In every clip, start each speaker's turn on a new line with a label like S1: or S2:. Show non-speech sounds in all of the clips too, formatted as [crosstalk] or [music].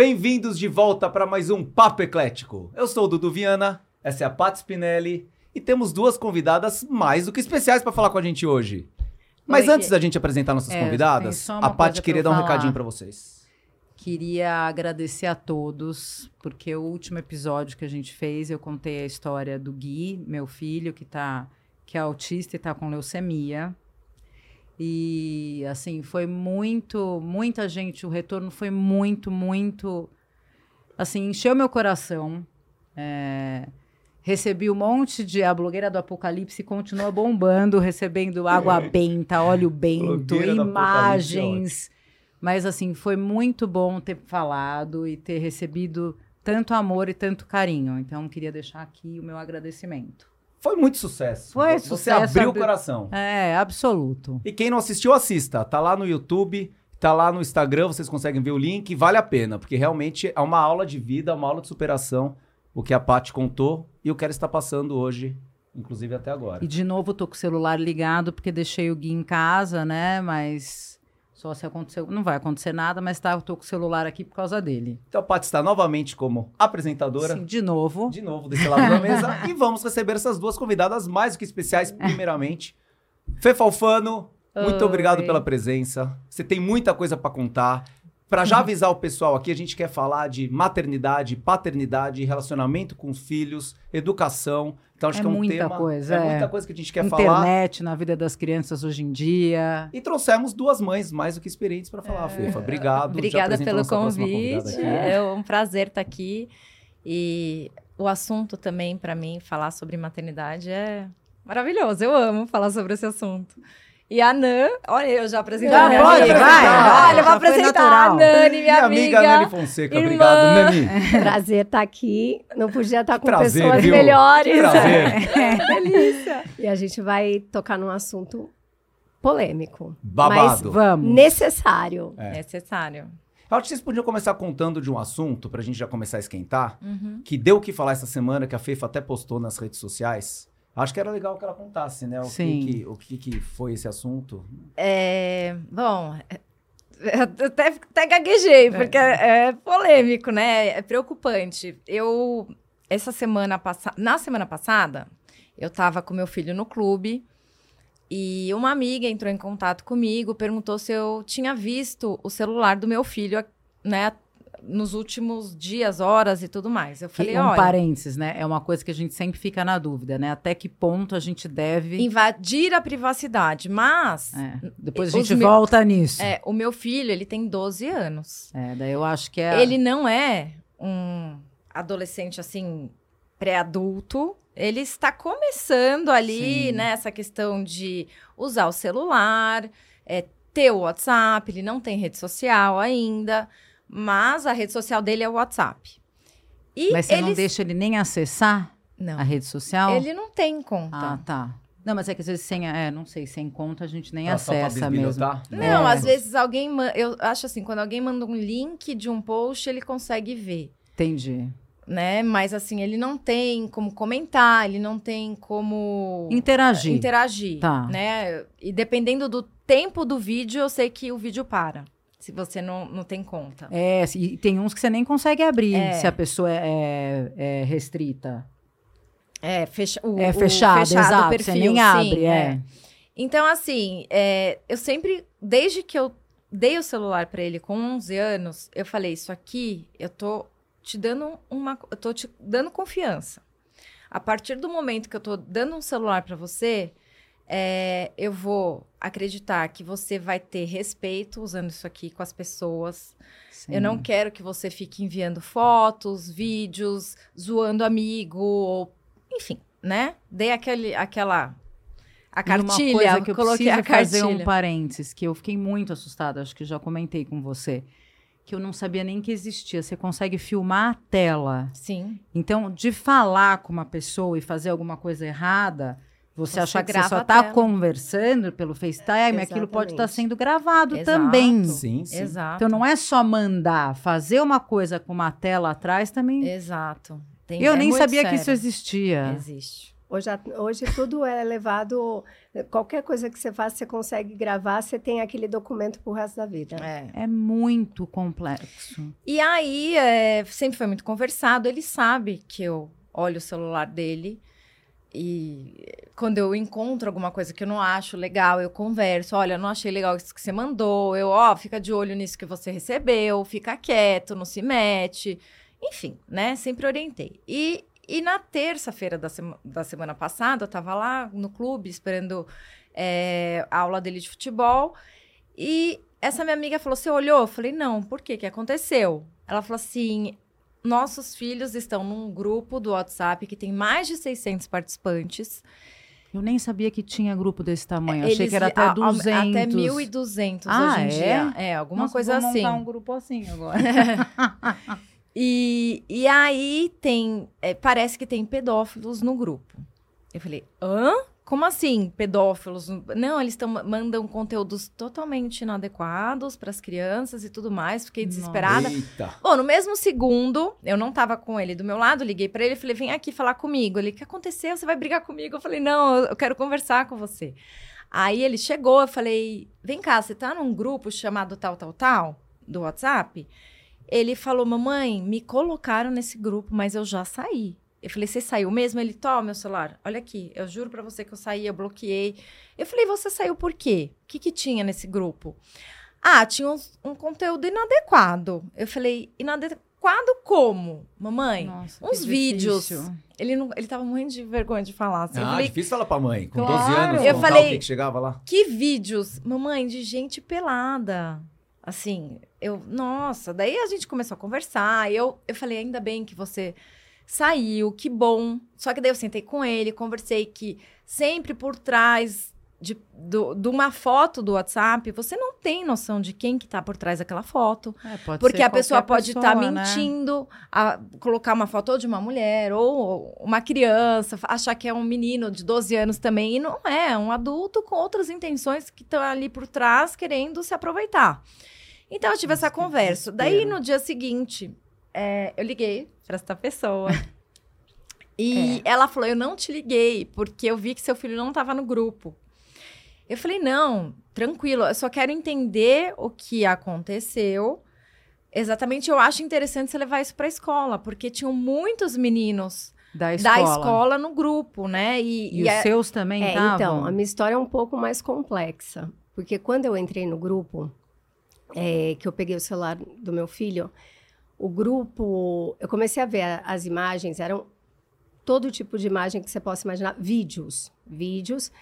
S1: Bem-vindos de volta para mais um Papo Eclético. Eu sou o Dudu Viana, essa é a Pat Spinelli e temos duas convidadas mais do que especiais para falar com a gente hoje. Mas
S2: Oi,
S1: antes da gente apresentar nossas
S2: É,
S1: convidadas, a Pat queria dar um
S2: falar.
S1: recadinho para vocês.
S2: Queria agradecer a todos, porque o último episódio que a gente fez, eu contei a história do Gui, meu filho, que, tá, que é autista e está com leucemia. E, assim, foi muito, muita gente, o retorno foi muito, muito, assim, encheu meu coração. É, recebi um monte de, a blogueira do Apocalipse continua bombando, recebendo água [laughs] benta, óleo bento,
S1: é
S2: imagens. Mas, assim, foi muito bom ter falado e ter recebido tanto amor e tanto carinho. Então, queria deixar aqui o meu agradecimento.
S1: Foi muito sucesso.
S2: Foi
S1: Você
S2: sucesso,
S1: abriu o coração.
S2: É, absoluto.
S1: E quem não assistiu, assista. Tá lá no YouTube, tá lá no Instagram, vocês conseguem ver o link. Vale a pena, porque realmente é uma aula de vida, uma aula de superação, o que a Paty contou e o que ela está passando hoje, inclusive até agora.
S2: E de novo, tô com o celular ligado, porque deixei o Gui em casa, né? Mas só se acontecer. Não vai acontecer nada, mas tá, eu tô com o celular aqui por causa dele.
S1: Então a Paty está novamente como apresentadora.
S2: Sim, de novo.
S1: De novo, desse lado da mesa. [laughs] e vamos receber essas duas convidadas mais do que especiais, primeiramente. Fê Falfano, muito
S3: Oi.
S1: obrigado pela presença. Você tem muita coisa para contar. Para já avisar o pessoal aqui, a gente quer falar de maternidade, paternidade, relacionamento com os filhos, educação. Então acho
S2: É
S1: que é um
S2: muita
S1: tema,
S2: coisa,
S1: é,
S2: é.
S1: muita coisa que a gente quer falar.
S2: Internet na vida das crianças hoje em dia.
S1: E trouxemos duas mães mais do que experientes para falar, Fefa. Obrigado. Já
S3: Obrigada pelo convite. É um prazer estar aqui. E o assunto também, para mim, falar sobre maternidade é maravilhoso. Eu amo falar sobre esse assunto. E a Nan, olha, eu já apresentei
S2: Já
S3: a minha
S2: pode,
S3: amiga.
S2: vai, vai,
S3: Olha, eu vou apresentar a Nani, minha,
S1: Minha amiga Nani Fonseca,
S3: irmã.
S1: obrigado, Nani. [laughs] [laughs]
S4: Prazer estar aqui. Não podia estar com
S1: Prazer,
S4: pessoas
S1: viu?
S4: melhores.
S1: Prazer. [laughs]
S3: Delícia.
S4: E a gente vai tocar num assunto polêmico.
S1: Babado.
S2: Vamos.
S4: Mas necessário.
S1: É.
S3: Necessário.
S1: Eu acho que vocês podiam começar contando de um assunto, pra gente já começar a esquentar,
S3: Uhum.
S1: que deu o que falar essa semana, que a Fefa até postou nas redes sociais. Acho que era legal que ela contasse, né? O,
S2: Sim.
S1: Que, o que, que foi esse assunto.
S3: É, bom, é- eu até, até gaguejei, porque é. é polêmico, né? É preocupante. Eu, essa semana passada, na semana passada, eu tava com meu filho no clube e uma amiga entrou em contato comigo, perguntou se eu tinha visto o celular do meu filho, né? Nos últimos dias, horas e tudo mais. Eu falei,
S2: um
S3: olha,
S2: parênteses, né? É uma coisa que a gente sempre fica na dúvida, né? Até que ponto a gente deve.
S3: invadir a privacidade, mas...
S2: É, Depois a gente
S3: meus-
S2: volta nisso.
S3: É, o meu filho, ele tem 12 anos.
S2: É, daí eu acho que é.
S3: Ele não é um adolescente assim pré-adulto. Ele está começando ali,
S2: Sim.
S3: né, essa questão de usar o celular, é, ter o WhatsApp, ele não tem rede social ainda, mas a rede social dele é o WhatsApp. E
S2: Mas você não
S3: eles-
S2: deixa ele nem acessar
S3: Não,
S2: a rede social?
S3: ele não tem conta.
S2: Ah, tá. Não, mas é que às vezes sem, é, não sei, sem conta a gente nem
S1: pra
S2: acessa mesmo.
S1: bisbilhotar?
S3: Não,
S2: É.
S3: às vezes alguém, eu acho assim, quando alguém manda um link de um post, ele consegue ver.
S2: Entendi.
S3: né? Mas assim, ele não tem como comentar, ele não tem como
S2: Interagir.
S3: interagir,
S2: Tá.
S3: né? E dependendo do tempo do vídeo, eu sei que o vídeo para, se você não, não tem conta.
S2: É, e tem uns que você nem consegue abrir
S3: É.
S2: se a pessoa é, é restrita.
S3: É, fecha, o,
S2: É
S3: o
S2: fechado, exato.
S3: o perfil,
S2: você nem
S3: sim,
S2: abre, é.
S3: Então, assim, é, eu sempre, desde que eu dei o celular pra ele com 11 anos, eu falei, isso aqui, eu tô te dando uma, eu tô te dando confiança. A partir do momento que eu tô dando um celular pra você, é, eu vou acreditar que você vai ter respeito usando isso aqui com as pessoas.
S2: Sim.
S3: Eu não quero que você fique enviando fotos, vídeos, zoando amigo, ou, enfim, né? Dei aquele, aquela a
S2: E
S3: cartilha,
S2: uma coisa que eu
S3: coloquei
S2: preciso
S3: a cartilha.
S2: fazer um parênteses, que eu fiquei muito assustada, acho que já comentei com você, que eu não sabia nem que existia. Você consegue filmar a tela.
S3: Sim.
S2: Então, de falar com uma pessoa e fazer alguma coisa errada, você,
S3: Você
S2: achar que você só está conversando pelo FaceTime, aquilo pode estar
S4: Exatamente.
S2: sendo gravado
S3: Exato.
S2: também.
S1: Sim, sim.
S3: Exato.
S2: Então não é só mandar, fazer uma coisa com uma tela atrás também.
S3: Exato. Tem-
S2: eu
S3: é
S2: nem sabia que
S3: sério.
S2: isso existia.
S3: Existe.
S4: Hoje, hoje tudo é levado. Qualquer coisa que você faça, você consegue gravar, você tem aquele documento pro resto da vida.
S3: É.
S2: É muito complexo.
S3: E aí, é, sempre foi muito conversado. Ele sabe que eu olho o celular dele e quando eu encontro alguma coisa que eu não acho legal, eu converso. Olha, não achei legal isso que você mandou. Eu, ó, fica de olho nisso que você recebeu, fica quieto, não se mete. Enfim, né? Sempre orientei. E, e na terça-feira da, sema- da semana passada, eu tava lá no clube esperando é, a aula dele de futebol. E essa minha amiga falou: Você olhou? Eu falei: Não, por quê? O que aconteceu? Ela falou assim: Nossos filhos estão num grupo do WhatsApp que tem mais de 600 participantes.
S2: Eu nem sabia que tinha grupo desse tamanho. Achei
S3: Eles-
S2: que era até
S3: a- a-
S2: 200.
S3: Até 1.200
S2: Ah,
S3: hoje em
S2: é?
S3: dia. É, alguma
S2: Nossa,
S3: coisa
S2: vou
S3: assim.
S2: montar um grupo assim agora. [laughs]
S3: E, e aí tem. é, parece que tem pedófilos no grupo. Eu falei, hã? Como assim, pedófilos? Não, eles tão, mandam conteúdos totalmente inadequados para as crianças e tudo mais. Fiquei desesperada.
S1: Eita.
S3: Bom, no mesmo segundo, eu não tava com ele do meu lado, liguei pra ele e falei: vem aqui falar comigo. Ele, o que aconteceu? Você vai brigar comigo? Eu falei: não, eu quero conversar com você. Aí ele chegou, eu falei: vem cá, você tá num grupo chamado tal, tal, tal, do WhatsApp? Ele falou: mamãe, me colocaram nesse grupo, mas eu já saí. Eu falei: você saiu mesmo? Ele, toma meu celular, olha aqui, eu juro pra você que eu saí, eu bloqueei. Eu falei: você saiu por quê? O que, que tinha nesse grupo? Ah, tinha uns- um conteúdo inadequado. Eu falei, inadequado como? Mamãe,
S2: Nossa,
S3: uns
S2: que
S3: vídeos.
S2: difícil.
S3: ele, não, ele tava morrendo de vergonha de falar. Assim.
S1: Ah,
S3: falei,
S1: difícil falar pra mãe. Com
S2: Claro.
S1: 12 anos,
S3: Eu falei-
S1: o que, que chegava lá.
S3: que vídeos? Mamãe, de gente pelada. Assim, eu, nossa, daí a gente começou a conversar. Eu, eu falei, ainda bem que você saiu, que bom. Só que daí eu sentei com ele, conversei que sempre por trás de, do- de uma foto do WhatsApp, você não tem noção de quem que tá por trás daquela foto.
S2: É, pode
S3: Porque a pessoa pode estar
S2: pessoa, né?
S3: mentindo, a colocar uma foto ou de uma mulher ou uma criança, achar que é um menino de 12 anos também, e não é, é um adulto com outras intenções que estão ali por trás querendo se aproveitar. Então eu tive
S2: Nossa,
S3: essa conversa. Daí no dia seguinte, é, eu liguei para essa pessoa. [laughs]
S2: É.
S3: E ela falou: Eu não te liguei, porque eu vi que seu filho não estava no grupo. Eu falei: Não, tranquilo, eu só quero entender o que aconteceu. Exatamente, eu acho interessante você levar isso para a escola, porque tinham muitos meninos
S2: Da escola.
S3: da escola no grupo, né? E,
S2: E,
S3: e
S2: os
S3: a-
S2: seus também
S4: É,
S2: estavam?
S4: então, a minha história é um pouco mais complexa. Porque quando eu entrei no grupo, é, que eu peguei o celular do meu filho, o grupo, eu comecei a ver as imagens, eram todo tipo de imagem que você possa imaginar, vídeos, vídeos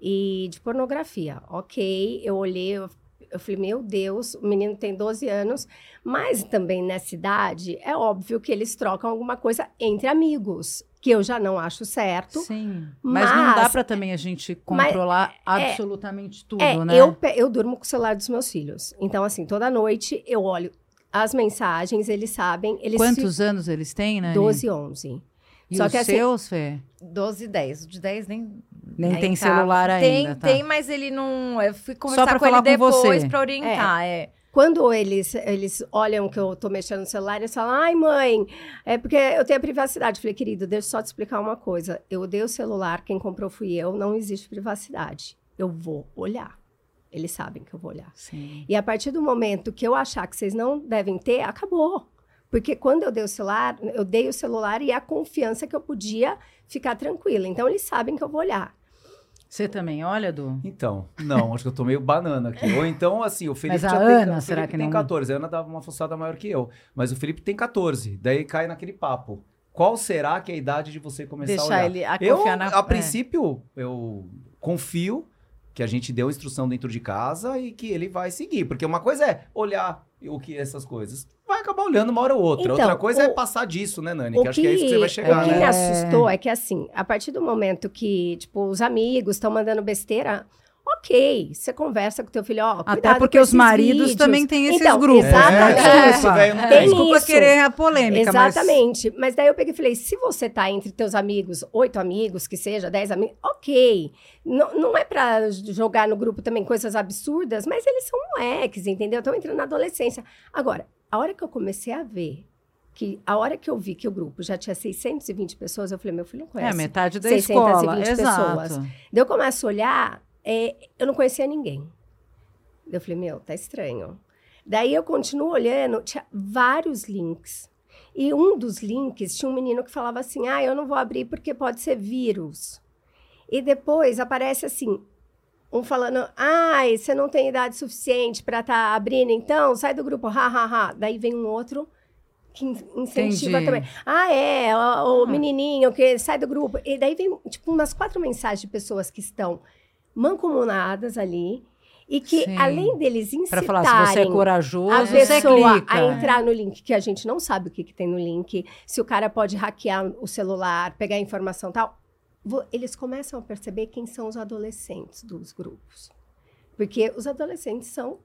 S4: e de pornografia. Ok, eu olhei, eu, eu falei, meu Deus, o menino tem 12 anos, mas também nessa idade, é óbvio que eles trocam alguma coisa entre amigos, que eu já não acho certo.
S2: Sim. Mas, não dá
S4: Mas-
S2: para também a gente controlar absolutamente tudo,
S4: É,
S2: né?
S4: eu, eu durmo com o celular dos meus filhos. Então, assim, toda noite eu olho as mensagens, eles sabem. Eles
S2: Quantos anos eles têm, né?
S4: ficam 12, 11.
S2: E
S4: Só
S2: os
S4: que assim-
S2: seus, Fê?
S3: 12 e 10. O de 10 nem.
S2: Nem tem
S3: tava.
S2: celular
S3: Tem,
S2: ainda, tá?
S3: tem, mas ele não. Eu fui
S2: pra
S3: conversar com
S2: falar
S3: ele
S2: com
S3: depois pra orientar. É.
S4: Quando eles, eles olham que eu tô mexendo no celular, eles falam, ai, mãe, é porque eu tenho a privacidade. Eu falei, querido, deixa eu só te explicar uma coisa. Eu dei o celular, quem comprou fui eu, não existe privacidade. Eu vou olhar. Eles sabem que eu vou olhar.
S2: Sim.
S4: E a partir do momento que eu achar que vocês não devem ter, acabou. Porque quando eu dei o celular, eu dei o celular e a confiança que eu podia ficar tranquila. Então eles sabem que eu vou olhar.
S2: Você também olha, Du?
S1: Então, não, acho que eu tô meio banana aqui. Ou então, assim, o Felipe
S2: Mas a
S1: já
S2: Ana,
S1: tem,
S2: será
S1: Felipe
S2: que
S1: tem
S2: não-
S1: 14. A Ana dava uma fuçada maior que eu. Mas o Felipe tem 14. Daí cai naquele papo. Qual será que é a idade de você começar a
S3: Deixar
S1: olhar?
S3: ele a
S1: Eu,
S3: confiar na.
S1: a
S3: é.
S1: princípio, eu confio que a gente deu instrução dentro de casa e que ele vai seguir. Porque uma coisa é olhar o que essas coisas. Vai acabar olhando uma hora ou outra.
S4: Então,
S1: outra coisa é
S4: o-
S1: passar disso, né, Nani? Que acho que é isso que você vai chegar,
S4: o que
S1: né?
S4: me
S2: É.
S4: assustou é que, assim, a partir do momento que, tipo, os amigos estão mandando besteira, ok, você conversa com teu filho, ó,
S2: Até porque
S4: com
S2: os maridos
S4: vídeos.
S2: também têm esses
S4: Então,
S2: grupos.
S4: Exatamente.
S1: É, isso, velho, não
S4: Tem
S2: Desculpa
S4: isso.
S2: querer a polêmica, mas...
S4: Exatamente. Mas... daí eu peguei e falei: se você tá entre teus amigos, oito amigos, que seja, dez amigos, ok. Não, não é pra jogar no grupo também coisas absurdas, mas eles são moleques, entendeu? Estão entrando na adolescência. Agora, a hora que eu comecei a ver que a hora que eu vi que o grupo já tinha 620 pessoas, eu falei, meu filho não
S2: É,
S4: conhece.
S2: metade da
S4: 620
S2: escola.
S4: pessoas.
S2: Exato.
S4: Daí eu começo a olhar, é, eu não conhecia ninguém. Eu falei, meu, tá estranho. Daí eu continuo olhando, tinha vários links. E um dos links tinha um menino que falava assim: ah, eu não vou abrir porque pode ser vírus. E depois aparece assim, um falando: ai, você não tem idade suficiente para estar abrindo, então sai do grupo, ha, ha, ha. Daí vem um outro que in- incentiva
S2: Entendi.
S4: também. Ah, é, o, o menininho que sai do grupo. E daí vem, tipo, umas quatro mensagens de pessoas que estão mancomunadas ali e que,
S2: Sim.
S4: além deles
S2: Pra
S4: incitarem
S2: falar, se você é corajoso,
S4: a
S2: você
S4: pessoa a entrar no link, que a gente não sabe o que, que tem no link, se o cara pode hackear o celular, pegar informação e tal, eles começam a perceber quem são os adolescentes dos grupos. Porque os adolescentes são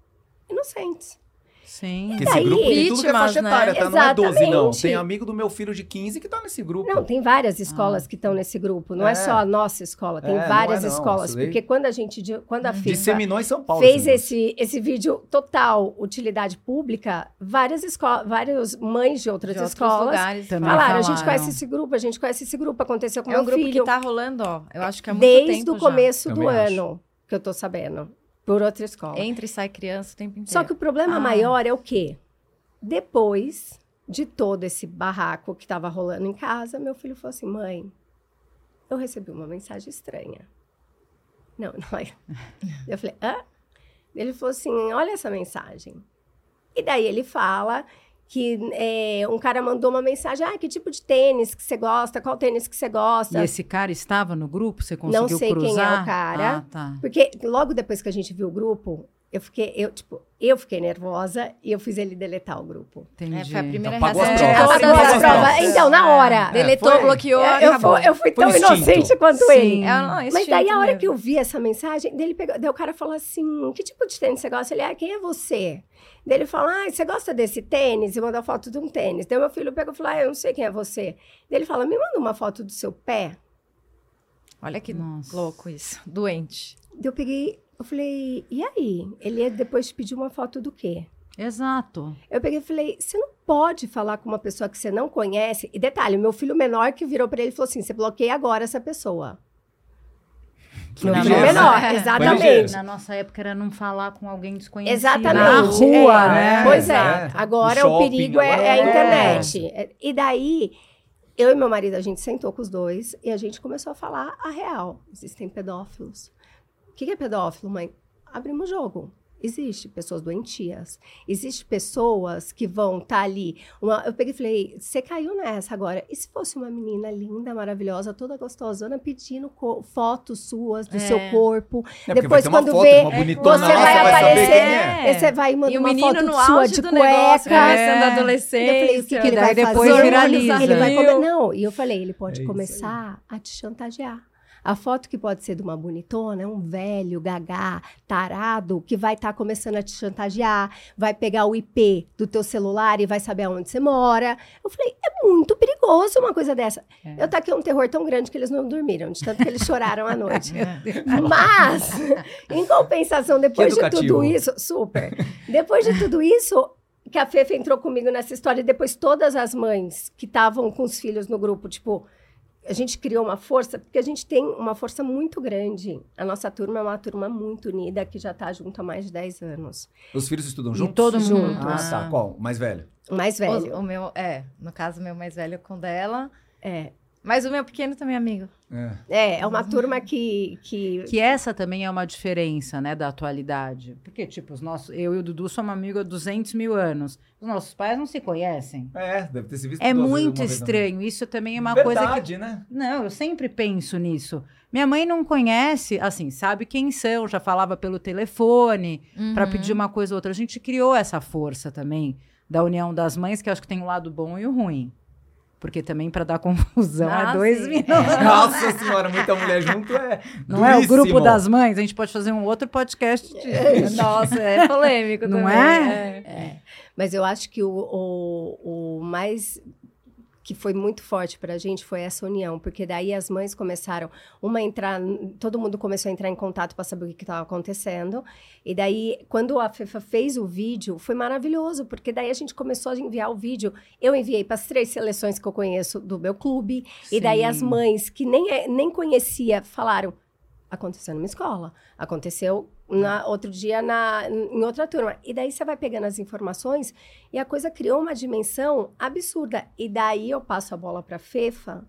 S4: inocentes.
S2: Sim.
S1: Porque esse
S4: daí,
S1: grupo tem tudo que é faixa
S3: né?
S1: etária, tá? Não é 12, não. Tem amigo do meu filho de 15 que tá nesse grupo.
S4: Não, tem várias escolas que estão nesse grupo. Não é.
S1: É.
S4: só a nossa escola, tem
S1: É, não
S4: várias
S1: é não,
S4: escolas. Porque quando a gente, quando a FIFA
S1: Disseminou em São Paulo.
S4: fez
S1: esse
S4: esse, vídeo total utilidade pública, várias escolas, várias mães de outras
S3: De
S4: escolas
S3: lugares.
S2: Também
S3: falaram.
S4: falaram, a gente conhece esse grupo, a gente conhece esse grupo, aconteceu com
S3: É
S4: meu
S3: um grupo
S4: filho
S3: que tá rolando, ó. Eu acho que há muito
S4: desde
S3: tempo
S4: o
S3: já.
S4: começo do
S1: Também acho.
S4: ano, que eu tô sabendo, por outra escola.
S3: Entra e sai criança o tempo inteiro.
S4: Só que o problema
S3: Ah.
S4: maior é o quê? Depois de todo esse barraco que estava rolando em casa, meu filho falou assim: mãe, eu recebi uma mensagem estranha. Não, [laughs] não é. Eu falei, hã? Ele falou assim: olha essa mensagem. E daí ele fala que é, um cara mandou uma mensagem: ah, que tipo de tênis que você gosta? Qual tênis que você gosta?
S2: E esse cara estava no grupo? Você conseguiu
S4: Não sei quem é o
S2: cruzar?
S4: cara.
S2: Ah, tá.
S4: Porque logo depois que a gente viu o grupo, eu fiquei, eu, tipo, eu fiquei nervosa e eu fiz ele deletar o grupo.
S2: Entendi.
S3: É, foi a primeira
S1: Então, pagou as provas.
S3: É,
S4: as provas.
S1: provas.
S4: Então, na hora.
S3: Deletou,
S1: foi-
S3: bloqueou,
S4: eu,
S3: acabou.
S4: fui, eu fui tão
S1: instinto.
S4: inocente quanto
S2: Sim.
S4: ele.
S3: É, não,
S4: Mas daí, a hora
S3: mesmo.
S4: que eu vi essa mensagem, dele pegou, daí o cara falou assim: que tipo de tênis você gosta? Ele, ah, quem é você? Daí ele falou: ah, você gosta desse tênis? E mandou foto de um tênis. Daí meu filho pegou e falou: ah, eu não sei quem é você. Daí ele falou: me manda uma foto do seu pé.
S3: Olha que
S2: Nossa.
S3: louco isso. Doente.
S4: Daí eu peguei, eu falei: e aí? Ele depois pediu uma foto do quê?
S2: Exato.
S4: Eu peguei e falei: você não pode falar com uma pessoa que você não conhece. E detalhe, meu filho menor que virou pra ele e falou assim: você bloqueia agora essa pessoa. Meu filho
S1: ligeiro,
S4: menor,
S3: né?
S4: exatamente.
S1: ligeiro.
S2: Na nossa época era não falar com alguém desconhecido.
S4: Exatamente.
S2: Na rua,
S4: É,
S2: né?
S4: Pois é.
S1: É.
S4: Agora
S1: No
S4: o
S1: shopping,
S4: perigo é,
S1: agora
S4: é a
S1: é.
S4: internet. É, E daí, eu e meu marido, a gente sentou com os dois e a gente começou a falar a real. Existem pedófilos. O que é pedófilo, mãe? Abrimos o jogo. Existe pessoas doentias. Existe pessoas que vão estar ali. Uma- eu peguei e falei, você caiu nessa agora. E se fosse uma menina linda, maravilhosa, toda gostosona, pedindo fotos suas do
S3: É.
S4: seu corpo.
S1: É
S4: Depois, quando
S1: foto
S4: vê,
S1: bonitona
S4: você
S1: lá,
S4: vai
S1: você vai saber
S4: aparecer.
S1: é.
S3: É.
S4: Você vai manda
S3: o
S4: uma
S3: menino
S4: foto
S3: no
S4: sua de
S3: negócio,
S4: cueca.
S3: começando
S2: É.
S3: a adolescência.
S4: Eu falei, o que, que ele vai
S2: depois
S4: fazer?
S2: viraliza.
S4: Ele vai Não, e eu falei, ele pode
S1: É
S4: começar a te chantagear. A foto que pode ser de uma bonitona é um velho, gagá, tarado, que vai estar começando a te chantagear, vai pegar o IP do teu celular e vai saber aonde você mora. Eu falei, é muito perigoso uma coisa dessa.
S2: É.
S4: Eu taquei um terror tão grande que eles não dormiram, de tanto que eles choraram à noite. [laughs] Mas, [laughs] em compensação, depois de tudo isso, super. Depois de tudo isso, que a Fefa entrou comigo nessa história, e depois todas as mães que estavam com os filhos no grupo, tipo, a gente criou uma força, porque a gente tem uma força muito grande. A nossa turma é uma turma muito unida, que já está junto há mais de 10 anos.
S1: Os filhos estudam
S2: E
S1: juntos?
S2: todo
S4: Junto.
S2: mundo.
S1: Ah,
S2: Ah.
S1: tá. Qual? O mais velho?
S4: O mais velho.
S3: O, o meu, é, no caso, o meu mais velho com dela.
S4: É,
S3: Mas o meu pequeno também é amigo.
S1: É.
S4: é, é uma turma que, que
S2: Que essa também é uma diferença, né, da atualidade. Porque, tipo, os nossos, eu e o Dudu somos amigos há 200 mil anos. Os nossos pais não se conhecem.
S1: É, deve ter se visto
S2: É muito estranho. Isso também é uma
S1: vida.
S2: coisa que
S1: Verdade, né?
S2: Não, eu sempre penso nisso. Minha mãe não conhece, assim, sabe quem são, já falava pelo telefone pra
S3: Uhum.
S2: pedir uma coisa ou outra. A gente criou essa força também da união das mães, que eu acho que tem o lado bom e o ruim. Porque também pra dar [laughs] confusão
S3: Ah,
S2: é dois
S3: sim.
S2: minutos. [laughs]
S1: Nossa senhora, muita mulher junto é.
S2: Não é o grupo
S1: duríssimo.
S2: das mães, a gente pode fazer um outro podcast disso.
S3: Nossa, é polêmico
S2: Não
S3: também.
S2: é?
S4: Mas eu acho que o, o, o mais que foi muito forte para a gente foi essa união, porque daí as mães começaram, uma entrar, todo mundo começou a entrar em contato para saber o que estava acontecendo, e daí, quando a FEFA fez o vídeo, foi maravilhoso, porque daí a gente começou a enviar o vídeo, eu enviei para as três seleções que eu conheço do meu clube, e daí as
S2: Sim.
S4: mães que nem, é- nem conhecia falaram, aconteceu numa escola, aconteceu na, outro dia na, em outra turma. E daí você vai pegando as informações e a coisa criou uma dimensão absurda. E daí eu passo a bola para a FEFA,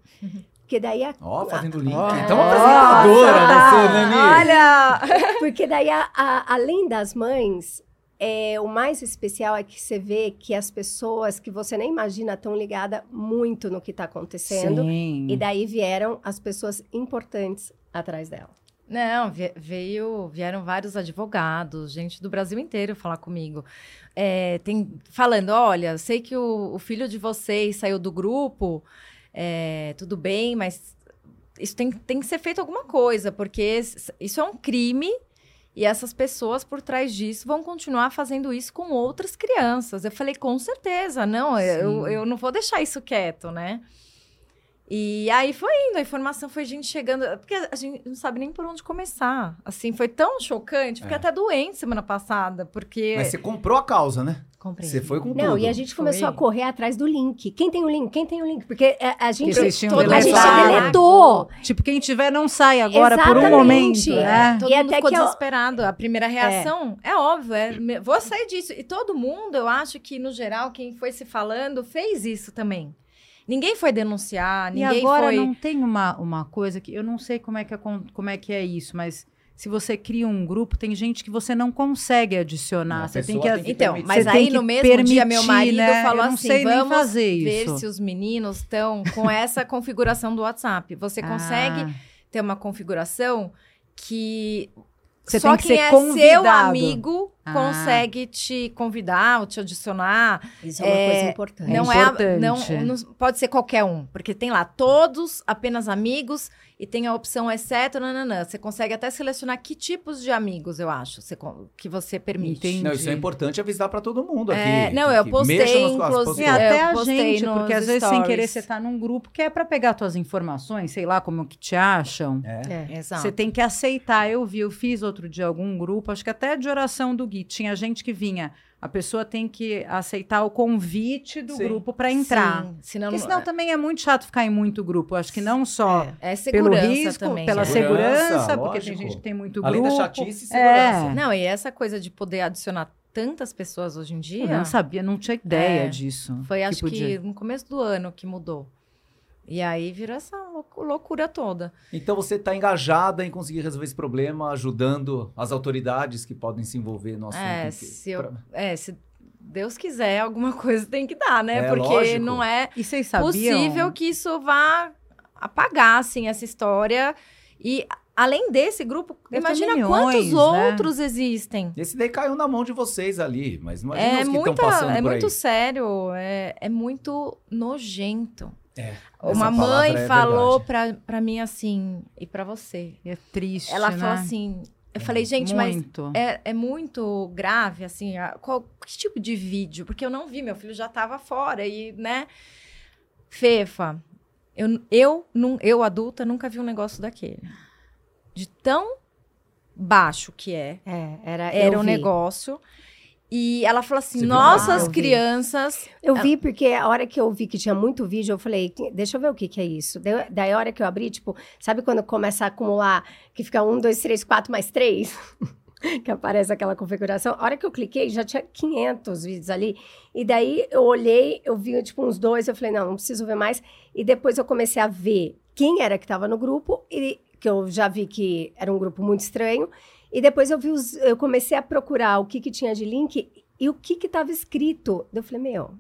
S4: que daí a,
S1: Ó, fazendo link.
S2: Ó.
S1: Então,
S2: Nossa,
S1: apresentadora,
S2: tá.
S1: você, Nani.
S3: Olha!
S4: porque daí a- a- além das mães é, o mais especial é que você vê que as pessoas que você nem imagina estão ligadas muito no que está acontecendo.
S2: Sim.
S4: E daí vieram as pessoas importantes atrás dela.
S3: Não, veio, vieram vários advogados, gente do Brasil inteiro falar comigo. É, tem, falando, olha, sei que o, o filho de vocês saiu do grupo, é, tudo bem, mas isso tem, tem que ser feito alguma coisa, porque isso é um crime e essas pessoas por trás disso vão continuar fazendo isso com outras crianças. Eu falei, com certeza, não, eu, eu não vou deixar isso quieto, né? E aí foi indo, a informação foi gente chegando, porque a gente não sabe nem por onde começar. Assim, foi tão chocante, fiquei
S1: É.
S3: até doente semana passada, porque
S1: Mas você comprou a causa, né?
S3: comprei.
S1: Você foi com tudo.
S4: Não, e a gente começou a correr atrás do link. Quem tem o link? Quem tem o link? Porque é, a, a gente,
S2: vocês tinham
S4: a gente deletou.
S2: Tipo, quem tiver não sai agora por um
S4: Exatamente.
S2: momento, né?
S3: Todo
S4: E
S3: mundo
S4: até
S3: ficou
S4: que eu-
S3: desesperado. A primeira reação é, óbvio, é, vou sair disso. E todo mundo, eu acho que, no geral, quem foi se falando, fez isso também. Ninguém foi denunciar,
S2: E
S3: ninguém
S2: agora
S3: foi.
S2: não tem uma, uma coisa que eu não sei como é que, acon- como é que é isso, mas se você cria um grupo, tem gente que você não consegue adicionar. Você tem que,
S1: tem que
S3: Então,
S1: permitir.
S3: mas aí no mesmo dia, meu
S2: permitir,
S3: marido
S2: né?
S3: falou
S2: Eu não
S3: assim:
S2: sei nem
S3: vamos
S2: fazer
S3: ver
S2: isso."
S3: se os meninos estão com [laughs] essa configuração do WhatsApp. Você consegue
S2: Ah,
S3: ter uma configuração que
S2: Você
S3: só
S2: tem que
S3: quem
S2: ser
S3: é seu
S2: convidado.
S3: amigo
S2: Ah.
S3: consegue te convidar ou te adicionar.
S4: Isso é uma
S3: É,
S4: coisa importante.
S3: não
S2: importante.
S3: é a- não, não pode ser qualquer um, porque tem lá todos apenas amigos e tem a opção exceto nananã. Você consegue até selecionar que tipos de amigos, eu acho, você que você permite.
S2: Entendi.
S1: Não, isso é importante avisar pra todo mundo aqui.
S3: É, não, eu postei, inclusive,
S2: até
S3: eu
S2: a gente, porque às vezes sem querer você tá num grupo que é para pegar tuas informações, sei lá como que te acham.
S1: É.
S4: É.
S3: Exato.
S2: Você tem que aceitar. Eu vi, eu fiz outro dia algum grupo, acho que até de oração do Gui. Tinha gente que vinha. A pessoa tem que aceitar o convite do
S1: Sim.
S2: grupo para entrar.
S3: Sim, senão,
S2: Porque senão também é muito chato ficar em muito grupo. Acho que não só
S3: é
S2: pelo
S3: segurança
S2: risco,
S3: também.
S2: pela
S3: né?
S1: Segurança,
S2: segurança, porque tem gente que tem muito
S1: Além da
S2: grupo.
S1: chatice e
S2: É.
S1: segurança.
S3: Não, e essa coisa de poder adicionar tantas pessoas hoje em dia,
S2: Eu não sabia, não tinha ideia
S3: É.
S2: disso.
S3: foi acho que,
S2: podia-
S3: no começo do ano que mudou. E aí virou essa loucu- loucura toda.
S1: Então você está engajada em conseguir resolver esse problema, ajudando as autoridades que podem se envolver no assunto.
S3: É, se eu-
S1: pra-
S3: É, se Deus quiser, alguma [laughs] coisa tem que dar, né?
S1: É,
S3: Porque
S1: lógico.
S3: não é
S2: E
S3: possível que isso vá apagar, assim, essa história. E além desse grupo,
S2: Deve
S3: imagina
S2: milhões,
S3: quantos
S2: né?
S3: outros existem.
S1: Esse daí caiu na mão de vocês ali, mas imagina
S3: É,
S1: os que estão passando
S3: é
S1: por
S3: muito
S1: aí.
S3: sério, é, é muito nojento.
S1: É,
S3: Uma mãe
S1: é
S3: falou pra, pra mim assim, e pra você.
S2: É triste,
S3: Ela
S2: né?
S3: falou assim, eu falei, gente, mas
S2: Muito.
S3: é, é muito grave, assim, a- qual, que tipo de vídeo? Porque eu não vi, meu filho já tava fora e, né? Fefa, eu, eu, nun- eu adulta, nunca vi um negócio daquele. De tão baixo que é.
S4: É, era,
S3: Era
S4: eu
S3: um
S4: vi.
S3: negócio. E ela falou assim, nossas
S4: Ah, eu
S3: crianças...
S4: Eu vi porque a hora que eu vi que tinha muito vídeo, eu falei, deixa eu ver o que que é isso. Daí, daí a hora que eu abri, tipo, sabe quando começa a acumular, que fica um, dois, três, quatro mais três? [laughs] que aparece aquela configuração. A hora que eu cliquei, já tinha 500 vídeos ali. E daí eu olhei, eu vi tipo uns dois, eu falei, não, não preciso ver mais. E depois eu comecei a ver quem era que estava no grupo, e que eu já vi que era um grupo muito estranho. E depois eu vi os, eu comecei a procurar o que que tinha de link e o que que estava escrito. Eu falei, meu,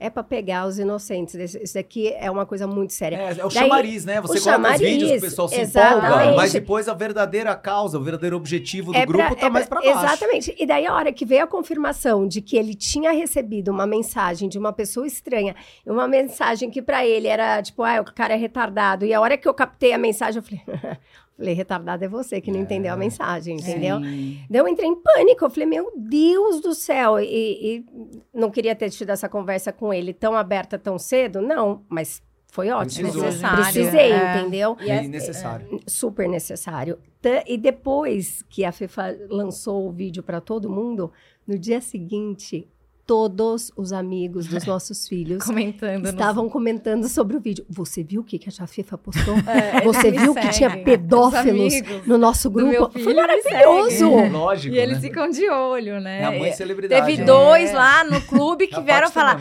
S4: é para pegar os inocentes. Isso daqui é uma coisa muito séria.
S1: É, é o
S4: Daí,
S1: chamariz, né? Você coloca
S4: chamariz,
S1: os vídeos, o pessoal se
S4: exatamente.
S1: empolga, mas depois a verdadeira causa, o verdadeiro objetivo do
S4: É
S1: grupo
S4: pra-
S1: tá
S4: é
S1: mais
S4: pra
S1: baixo.
S4: Exatamente. E daí a hora que veio a confirmação de que ele tinha recebido uma mensagem de uma pessoa estranha, uma mensagem que pra ele era tipo, ah, o cara é retardado. E a hora que eu captei a mensagem, eu falei, [laughs] Falei, retardado é você que não
S1: É.
S4: entendeu a mensagem, entendeu?
S2: Sim.
S4: Daí eu entrei em pânico. Eu falei, meu Deus do céu. E, e não queria ter tido essa conversa com ele tão aberta tão cedo? Não, mas foi ótimo.
S3: Necessário.
S4: Precisei,
S2: É.
S4: entendeu?
S1: E é necessário.
S4: Super necessário. E depois que a FIFA lançou o vídeo para todo mundo, no dia seguinte, todos os amigos dos [laughs] nossos filhos
S3: Comentando. nos-
S4: estavam comentando sobre o vídeo. Você viu o que que a FIFA postou? [laughs]
S3: É,
S4: Você viu que tinha pedófilos no nosso grupo? Foi maravilhoso!
S3: seguem.
S1: Lógico,
S3: E eles
S1: né?
S3: ficam de olho, né?
S1: É a mãe
S3: E-
S1: celebridade.
S3: Teve
S1: né?
S3: dois
S2: É.
S3: lá no clube que vieram
S1: é
S3: falar.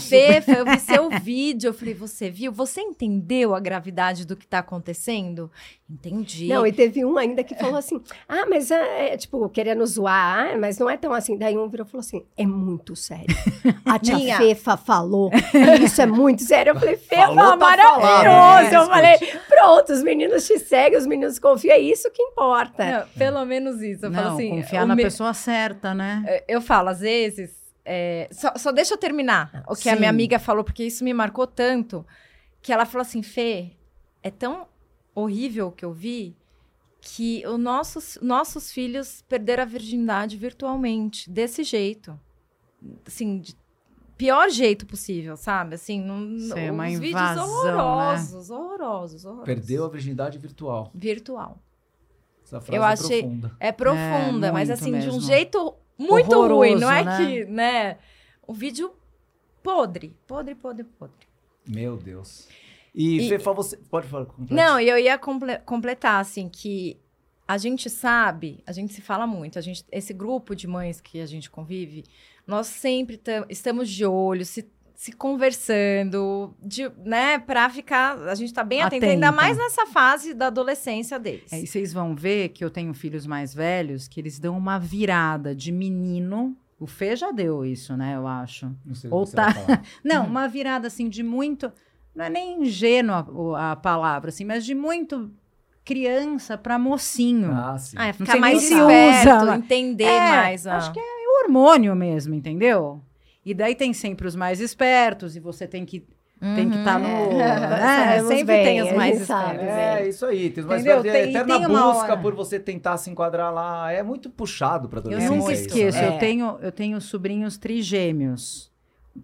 S3: Fefa, eu vi seu vídeo. Eu falei, você viu? Você entendeu a gravidade do que tá acontecendo? Entendi.
S4: Não, e teve um ainda que falou assim: ah, mas é, é, tipo, querendo zoar, ah, mas não é tão assim. Daí um virou e falou assim: é muito sério. A tia
S3: Minha.
S4: Fefa falou, isso é muito sério. Eu falei, Fefa,
S1: Falou, tá
S4: maravilhoso.
S1: falado, né?
S4: Eu falei, pronto, os meninos te seguem, os meninos confiam, é isso que importa.
S3: Não, pelo menos isso. Eu falo
S2: Não,
S3: assim.
S2: confiar na
S3: me-
S2: pessoa certa, né?
S3: Eu falo, às vezes. é, só, só deixa eu terminar o que a
S2: Sim.
S3: minha amiga falou, porque isso me marcou tanto. Que ela falou assim: Fê, é tão horrível que eu vi que os nossos, nossos filhos perderam a virgindade virtualmente, desse jeito. Assim, de pior jeito possível, sabe? Assim, não,
S2: Sei,
S3: os
S2: uma
S3: vídeos
S2: invasão, né?
S3: horrorosos, horrorosos, horrorosos.
S1: Perdeu a virgindade virtual.
S3: Virtual.
S1: Essa frase
S3: Eu
S1: é
S3: achei-
S1: profunda.
S3: É profunda, mas
S2: muito
S3: assim, de um
S2: mesmo.
S3: jeito muito
S2: Horroroso,
S3: ruim. Não é
S2: né?
S3: que, né? O vídeo podre, podre, podre, podre.
S1: Meu Deus. E,
S3: E-
S1: Fefa, você... Pode falar. complete.
S3: Não, e eu ia comple- completar, assim, que a gente sabe, a gente se fala muito, a gente, esse grupo de mães que a gente convive, nós sempre tam- estamos de olho, se, se conversando, de, né, pra ficar, a gente tá bem atenta, ainda mais nessa fase da adolescência deles.
S2: É, e vocês vão ver que eu tenho filhos mais velhos que eles dão uma virada de menino. O Fê já deu isso, né? Eu acho.
S1: Não sei
S2: Ou tá-. [laughs] Não, uma virada assim de muito. Não é nem ingênua a palavra, assim, mas de muito criança para mocinho.
S1: Ah, sim.
S3: Ah, é ficar mais esperto,
S2: usa, mas-
S3: entender
S2: É,
S3: mais. A...
S2: Acho que é o hormônio mesmo, entendeu? E daí tem sempre os mais espertos, e você tem que tem que estar no. [laughs]
S3: Uhum.
S2: né?
S4: Sabemos
S3: sempre
S4: bem,
S3: tem os mais espertos.
S1: É, isso aí. Tem mais
S2: Entendeu?
S1: velho,
S2: Tem-
S1: é eterna
S2: tem
S1: busca
S2: hora.
S1: por você tentar se enquadrar lá. É muito puxado pra
S2: Eu nunca esqueço,
S1: né?
S2: eu, tenho, eu tenho sobrinhos trigêmeos,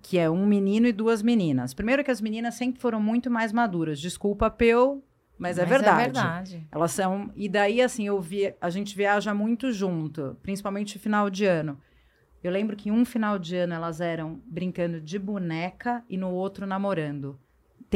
S2: que é um menino e duas meninas. Primeiro que as meninas sempre foram muito mais maduras. Desculpa, Peu, mas, é verdade.
S3: É verdade.
S2: Elas são. E daí, assim, eu vi, a gente viaja muito junto, principalmente final de ano. Eu lembro que um final de ano elas eram brincando de boneca e no outro namorando.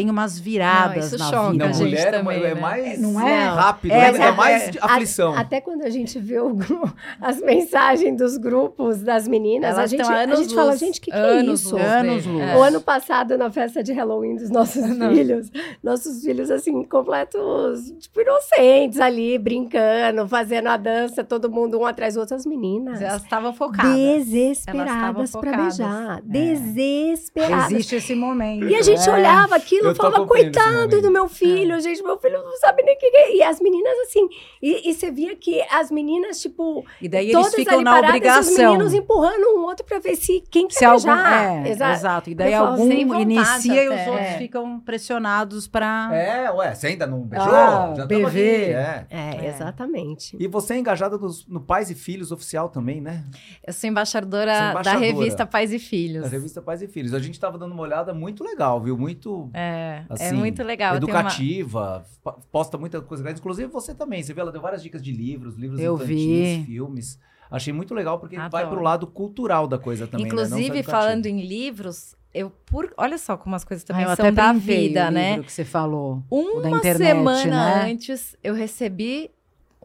S2: Tem umas viradas
S3: isso
S2: na
S3: choca,
S2: vida.
S1: Não,
S3: a gente
S1: mulher é
S3: também,
S1: é,
S3: né?
S1: mais
S2: Não é?
S1: rápido,
S2: É,
S1: né?
S2: é,
S1: é mais
S2: é.
S1: aflição.
S4: Até quando a gente vê o [laughs] as mensagens dos grupos das meninas,
S3: Elas
S4: a gente, a gente fala,
S3: luz,
S4: gente, o que, que é
S3: anos
S4: isso?
S3: luz
S2: Anos luz.
S3: É.
S4: O ano passado, na festa de Halloween dos nossos [laughs]
S3: Não.
S4: filhos, nossos filhos, assim, completos, tipo, inocentes ali, brincando, fazendo a dança, todo mundo um atrás do outro, as meninas.
S3: Elas estavam focadas.
S4: Desesperadas
S3: focadas.
S4: beijar.
S2: É.
S4: Desesperadas.
S2: Existe esse momento.
S4: E a gente
S2: é.
S4: olhava aquilo
S1: Eu
S4: falava, coitado do meu filho, gente, meu filho não sabe nem o que que é. E as meninas, assim, e, e você via que as meninas, tipo,
S2: E daí eles
S4: todas
S2: ficam
S4: ali
S2: na
S4: paradas, e os
S2: obrigação.
S4: meninos empurrando um outro pra ver se quem quer
S2: Se algum, é,
S4: Exato.
S2: exato. E daí
S4: Eu
S2: algum inicia e os outros
S3: É.
S2: ficam pressionados pra.
S1: É, ué, você ainda não beijou?
S2: Ah,
S1: Já
S2: BV.
S1: aqui. É.
S4: É,
S2: É.
S4: exatamente.
S1: E você é engajada nos- no Pais e Filhos oficial também, né?
S3: Eu sou embaixadora,
S1: Você é
S3: da
S1: embaixadora.
S3: revista Pais e Filhos.
S1: Da revista Pais e Filhos. A gente tava dando uma olhada muito legal, viu? Muito
S3: É, é
S1: Assim,
S3: muito legal. Uma-
S1: educativa, pa- posta muita coisa. Inclusive você também, você viu, ela deu várias dicas de livros, livros
S2: Eu
S1: infantis,
S2: vi.
S1: filmes. Achei muito legal porque
S3: Adoro.
S1: vai pro lado cultural da coisa também, né?
S3: Inclusive,
S1: educativo.
S3: falando em livros, eu por. Olha só como as coisas também
S2: Ah,
S3: são da vida,
S2: o
S3: né?
S2: livro que você falou.
S3: Uma
S2: internet,
S3: semana
S2: né?
S3: antes, eu recebi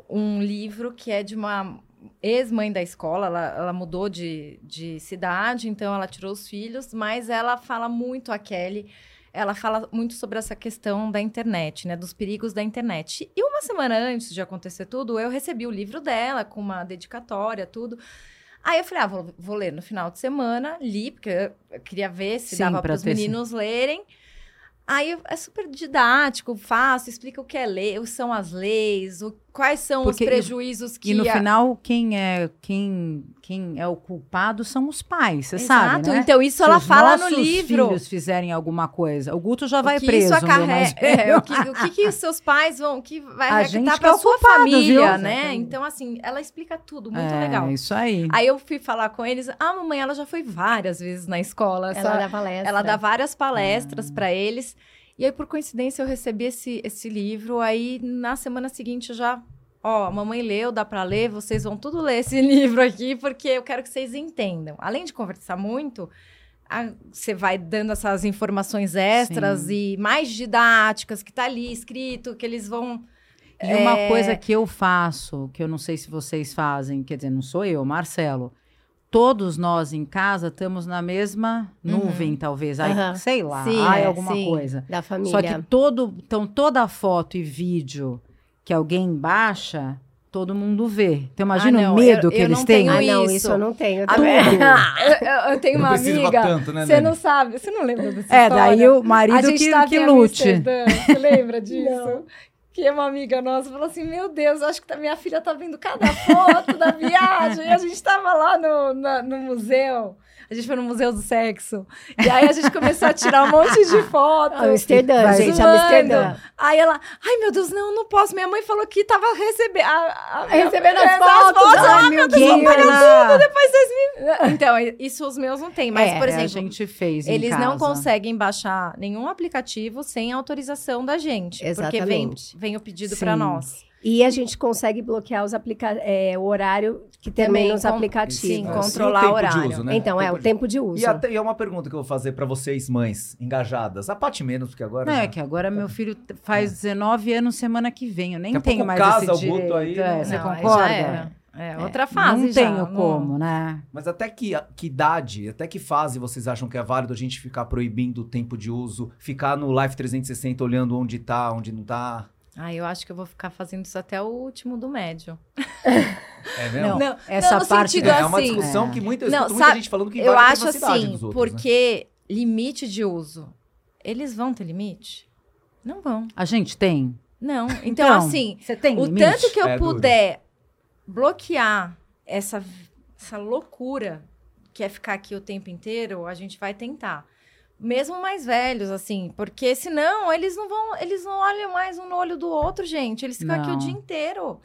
S3: um livro que é de uma ex-mãe da escola. Ela, ela mudou de, de cidade, então ela tirou os filhos, mas ela fala muito, a Kelly, ela fala muito sobre essa questão da internet, né? Dos perigos da internet. E uma semana antes de acontecer tudo, eu recebi o livro dela com uma dedicatória, tudo. Aí eu falei, ah, vou, vou ler no final de semana, li, porque eu queria ver se
S2: Sim,
S3: dava para os meninos lerem. Aí é super didático, fácil, explica o que é lei, o que são as leis, o, quais são
S2: Porque-
S3: os prejuízos que
S2: E no
S3: a-
S2: final, quem é, quem, quem é o culpado são os pais, você
S3: Exato.
S2: sabe, né?
S3: Então isso
S2: Se
S3: ela
S2: os
S3: fala no livro.
S2: filhos fizerem alguma coisa, o Guto já vai
S3: o que
S2: preso,
S3: isso acarre... [laughs] É, o, que, o que que os seus pais vão, que vai
S2: A
S3: acarretar
S2: gente que
S3: pra
S2: é
S3: sua
S2: culpado,
S3: família,
S2: viu?
S3: né?
S2: Exatamente.
S3: Então assim, ela explica tudo, muito
S2: é,
S3: legal.
S2: isso aí.
S3: Aí eu fui falar com eles, ah, mamãe, ela já foi várias vezes na escola,
S4: Ela dá palestra.
S3: Ela dá várias palestras
S2: Ah.
S3: pra eles. E aí, por coincidência, eu recebi esse, esse livro. Aí, na semana seguinte, eu já... Ó, a mamãe leu, dá pra ler. Vocês vão tudo ler esse [laughs] livro aqui, porque eu quero que vocês entendam. Além de conversar muito, você vai dando essas informações extras
S2: Sim.
S3: e mais didáticas, que tá ali escrito, que eles vão...
S2: E uma
S3: É.
S2: coisa que eu faço, que eu não sei se vocês fazem, quer dizer, não sou eu, Marcelo. Todos nós em casa estamos na mesma nuvem, talvez. Ai,
S4: Aham.
S2: Sei lá,
S3: Sim,
S2: ai,
S3: é,
S2: alguma
S3: sim.
S2: coisa.
S4: Da família.
S2: Só que todo, então toda foto e vídeo que alguém baixa, todo mundo vê. Então imagina
S3: Ah, não,
S2: o medo
S3: eu-
S2: que
S3: eu
S2: eles
S3: não
S2: têm.
S4: Ah, não,
S3: isso.
S4: isso eu não tenho.
S3: Ah,
S4: também. [laughs]
S3: eu, eu- tenho
S1: Não
S3: uma
S1: precisa
S3: amiga...
S1: tanto, né,
S3: Você
S1: Nani?
S3: não sabe, você não lembra dessa
S2: É,
S3: história?
S2: daí o
S3: A
S2: marido
S3: gente
S2: que,
S3: tava
S2: que lute.
S3: Amsterdã, Você lembra [laughs] disso? Que uma amiga nossa falou assim: Meu Deus, acho que tá- minha filha tá vendo cada foto da [laughs] viagem. E a gente tava lá no, na- no museu. A gente foi no Museu do Sexo. E aí a gente começou a tirar um monte de [laughs] fotos.
S4: Amsterdã,
S2: Vai
S4: gente,
S3: zoando.
S4: Amsterdã.
S3: Aí ela, ai meu Deus, não, não posso. Minha mãe falou que tava recebendo.
S4: Recebendo as fotos.
S2: Lá?
S3: tudo, depois vocês me. Então, isso os meus não tem. Mas,
S4: É,
S3: por
S2: É,
S3: exemplo,
S2: a gente fez em
S3: eles não
S2: casa.
S3: conseguem baixar nenhum aplicativo sem autorização da gente. Porque vem,
S4: Exatamente.
S3: vem o pedido para nós.
S4: E a gente consegue bloquear os aplica é, o horário que também,
S3: Também
S4: nos aplicativos.
S3: sim,
S1: É,
S3: controlar o horário.
S1: uso, né?
S4: Então, é o
S1: de-
S4: tempo de uso.
S1: E, até, e é uma pergunta que eu vou fazer pra vocês, mães, engajadas. A Paty menos, porque agora.
S2: Não,
S1: né?
S2: é que agora meu filho t- faz 19 anos semana que vem. Eu nem
S1: Daqui
S2: tenho mais
S1: casa
S2: esse direito.
S1: aí,
S2: é,
S1: não-
S2: você
S3: Não,
S2: concorda?
S3: Era. É, outra fase
S2: Não
S3: já.
S2: tenho
S3: não-
S2: como, né?
S1: Mas até que, que idade, até que fase vocês acham que é válido a gente ficar proibindo o tempo de uso, ficar no Live 360 olhando onde tá, onde não tá?
S3: Ah, eu acho que eu vou ficar fazendo isso até o último do médio. [laughs]
S1: É mesmo?
S2: Não,
S3: Não,
S2: essa
S3: não,
S2: parte
S1: É, é uma
S3: assim,
S1: discussão
S2: é.
S1: que muita,
S3: Não,
S1: muita
S3: sabe,
S1: gente falando que
S3: Eu acho assim,
S1: dos outros, né?
S3: porque limite de uso, eles vão ter limite? Não vão.
S2: A gente tem.
S3: Não. Então, assim,
S2: você tem
S3: o
S2: limite?
S3: tanto que eu
S1: É duro.
S3: Bloquear essa, essa loucura que é ficar aqui o tempo inteiro, a gente vai tentar. Mesmo mais velhos, assim, porque senão eles não vão, eles não olham mais um no olho do outro, gente. Eles ficam aqui o
S2: Não.
S3: dia inteiro.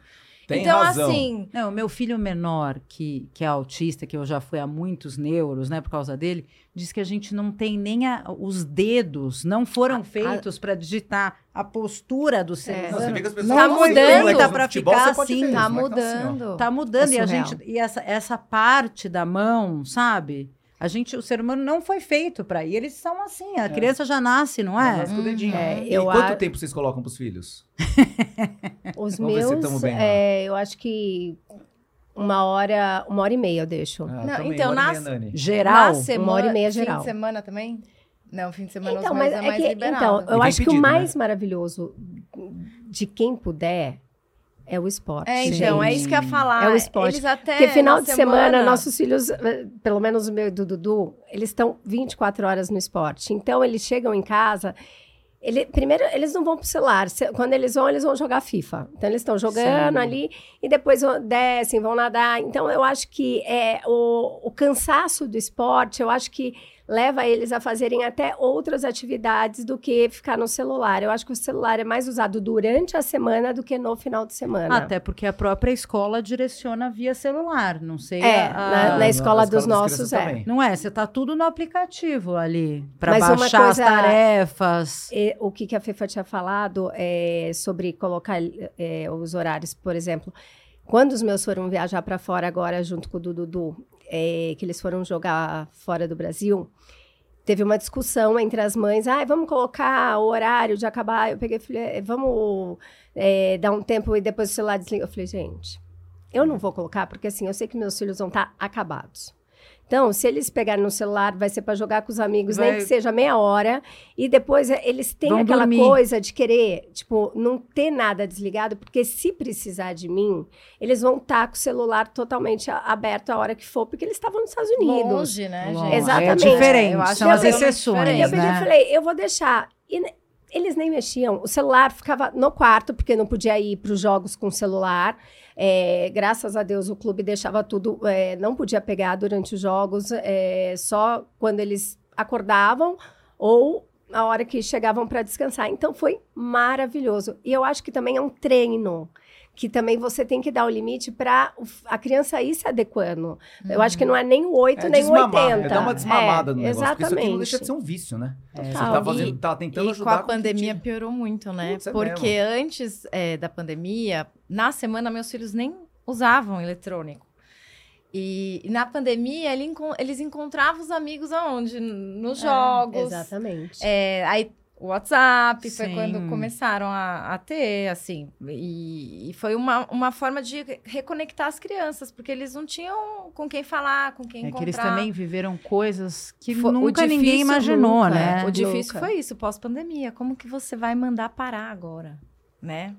S1: Tem
S3: então,
S1: razão.
S3: assim,
S2: Não, o meu filho menor, que, que é autista, que eu já fui a muitos neuros, né, por causa dele, diz que a gente não tem nem a- os dedos, não foram feitos para digitar a postura do ser
S4: É.
S1: Não,
S2: humano.
S1: você vê que as pessoas
S2: Não
S3: Tá mudando,
S2: tá
S1: futebol,
S2: ficar assim,
S3: tá
S1: assim,
S3: mudando.
S2: Tá mudando
S4: É
S2: e a gente e essa, essa parte da mão, sabe? A gente, o ser humano não foi feito para ir. Eles são assim, a criança já nasce, não é?
S1: Mas com o dedinho.
S4: É,
S1: E quanto
S4: a-
S1: tempo vocês colocam pros filhos? [laughs]
S4: Os
S1: Vamos ver se
S4: meus,
S1: bem
S4: é, eu acho que uma hora, uma hora e meia eu deixo.
S1: Ah,
S3: Não,
S1: também,
S3: então,
S1: uma hora e
S3: nas-
S1: meia, Nani.
S2: Geral.
S3: na semana,
S4: hora e meia
S3: fim
S4: geral.
S3: de semana também? Não, fim de semana
S4: Então,
S3: os
S4: mas
S3: mais, é
S4: é
S3: mais
S4: que,
S3: liberado.
S4: então, eu acho que
S1: pedido,
S4: o
S1: né?
S4: mais maravilhoso de quem puder é o esporte.
S3: É, então, é isso que eu ia falar.
S4: É o esporte.
S3: Eles até
S4: Porque final
S3: na
S4: de semana, nossos filhos, eh, pelo menos o meu e do Dudu, eles estão 24 horas no esporte. Então, eles chegam em casa. Ele, primeiro, eles não vão pro celular. Se- Quando eles vão, eles vão jogar FIFA. Então, eles estão jogando
S2: Sim.
S4: ali e depois descem, vão nadar. Então, eu acho que é, o, o cansaço do esporte, eu acho que leva eles a fazerem até outras atividades do que ficar no celular. Eu acho que o celular é mais usado durante a semana do que no final de semana.
S2: Até porque a própria escola direciona via celular, não sei.
S4: É,
S2: a-
S4: na-
S2: a-
S4: na escola dos
S1: das
S4: nossos, é.
S1: também.
S2: Não é? Você tá tudo no aplicativo ali para baixar
S4: coisa-
S2: as tarefas.
S4: E o que, que a Fefa tinha falado é, sobre colocar é, os horários, por exemplo, quando os meus foram viajar para fora agora, junto com o Dudu, é, que eles foram jogar fora do Brasil, teve uma discussão entre as mães, ah, vamos colocar o horário de acabar. Eu peguei e falei, "É, vamos é, dar um tempo e depois o celular desliga. Eu falei, gente, eu não vou colocar, porque assim, eu sei que meus filhos vão estar acabados. Então, se eles pegarem no celular, vai ser para jogar com os amigos, nem
S2: Vai-
S4: que seja meia hora. E depois é, eles têm
S2: Vão
S4: aquela
S2: dormir.
S4: coisa de querer, tipo, não ter nada desligado, porque se precisar de mim, eles vão estar com o celular totalmente aberto a hora que for, porque eles estavam nos Estados Unidos.
S3: Longe, né,
S2: Longe.
S3: gente?
S4: Exatamente.
S2: É diferente,
S3: Eu acho
S2: são as
S3: eu-
S2: exceções,
S4: Eu peguei e
S2: né?
S4: falei, eu vou deixar. E eles nem mexiam. O celular ficava no quarto, porque não podia ir para os jogos com celular. É, graças a Deus, o clube deixava tudo, é, não podia pegar durante os jogos, é, só quando eles acordavam ou a hora que chegavam para descansar. Então foi maravilhoso. E eu acho que também é um treino que também você tem que dar o limite para a criança ir se adequando. Uhum. Eu acho que não é nem o 8,
S1: é
S4: nem o 80. É
S1: dar uma desmamada
S4: é,
S1: no negócio,
S4: exatamente.
S1: isso aqui não deixa de ser um vício, né?
S3: É.
S1: Você tá, fazendo, tá tentando
S3: e
S1: ajudar.
S3: com a pandemia piorou muito, né?
S1: Putz, é
S3: Porque
S1: mesmo.
S3: antes é, da pandemia, na semana, meus filhos nem usavam eletrônico. E, e na pandemia, ele eles encontravam os amigos aonde? Nos jogos.
S4: Exatamente.
S3: É, aí o WhatsApp foi
S2: Sim.
S3: quando começaram a, a ter, assim. E, e foi uma, uma forma de reconectar as crianças, porque eles não tinham com quem falar, com quem
S2: É
S3: encontrar.
S2: que eles também viveram coisas que
S3: Foi-
S2: nunca ninguém
S3: difícil
S2: imaginou,
S3: nunca,
S2: né?
S3: O difícil
S4: Nunca.
S3: foi isso, pós-pandemia. Como que você vai mandar parar agora, né?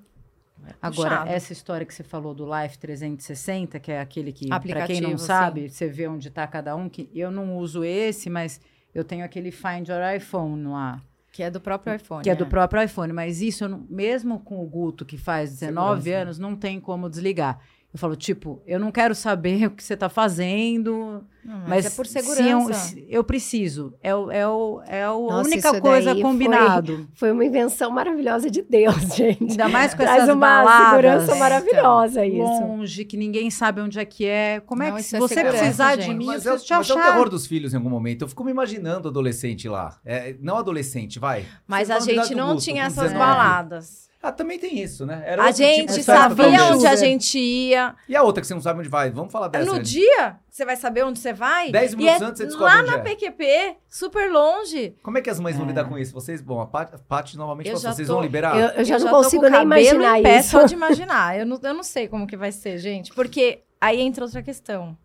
S3: É
S2: Agora, essa história que você falou do Life 360, que é aquele que, para quem não
S3: sim.
S2: sabe, você vê onde está cada um, que eu não uso esse, mas eu tenho aquele Find Your iPhone lá,
S3: Que é do próprio iPhone.
S2: que é do
S3: né?
S2: próprio iPhone. Mas isso, não- mesmo com o Guto, que faz 19
S1: Segurança.
S2: anos, não tem como desligar. Eu falo, tipo, eu não quero saber [laughs] o que você está fazendo,
S3: Não,
S2: mas
S3: é por
S2: se eu-
S3: segurança.
S2: se eu, preciso. É, o, é, o, é o- a
S4: Nossa,
S2: única coisa
S4: daí foi-
S2: combinado. [laughs]
S4: Foi uma invenção maravilhosa de Deus, [laughs] gente.
S2: Ainda mais com
S4: Traz
S2: essas
S4: uma
S2: baladas.
S4: segurança
S3: É,
S4: maravilhosa isso.
S2: longe, que ninguém sabe onde é que é. Como é
S3: Não,
S2: que
S3: isso
S2: se
S3: é
S2: você precisar de
S3: gente.
S2: mim,
S1: Mas
S2: eu
S1: é,
S2: preciso te
S1: mas é o
S2: achar.
S1: terror dos filhos em algum momento. Eu fico me imaginando adolescente lá. É, não adolescente, vai.
S3: Mas a gente não
S1: Guto,
S3: tinha essas
S1: 19.
S3: baladas.
S1: Ah, também tem isso, né? Era
S3: A
S1: tipo
S3: gente
S1: festa
S3: sabia onde a gente ia.
S1: E a outra que você não sabe onde vai? Vamos falar dessa.
S3: no
S1: né?
S3: dia, você vai saber onde você vai.
S1: Dez
S3: e
S1: minutos
S3: é
S1: antes você descobre
S3: lá
S1: onde
S3: na
S1: é.
S3: PQP, super longe.
S1: Como é que as mães vão
S2: É.
S1: lidar com isso? Vocês, bom, a Paty, normalmente
S3: Eu
S1: vocês
S3: tô-
S1: vão liberar?
S4: Eu, eu já
S3: Eu
S4: não consigo nem imaginar
S3: em pé
S4: isso.
S3: Só de [laughs] imaginar. Eu não, eu não sei como que vai ser, gente. Porque aí entra outra questão.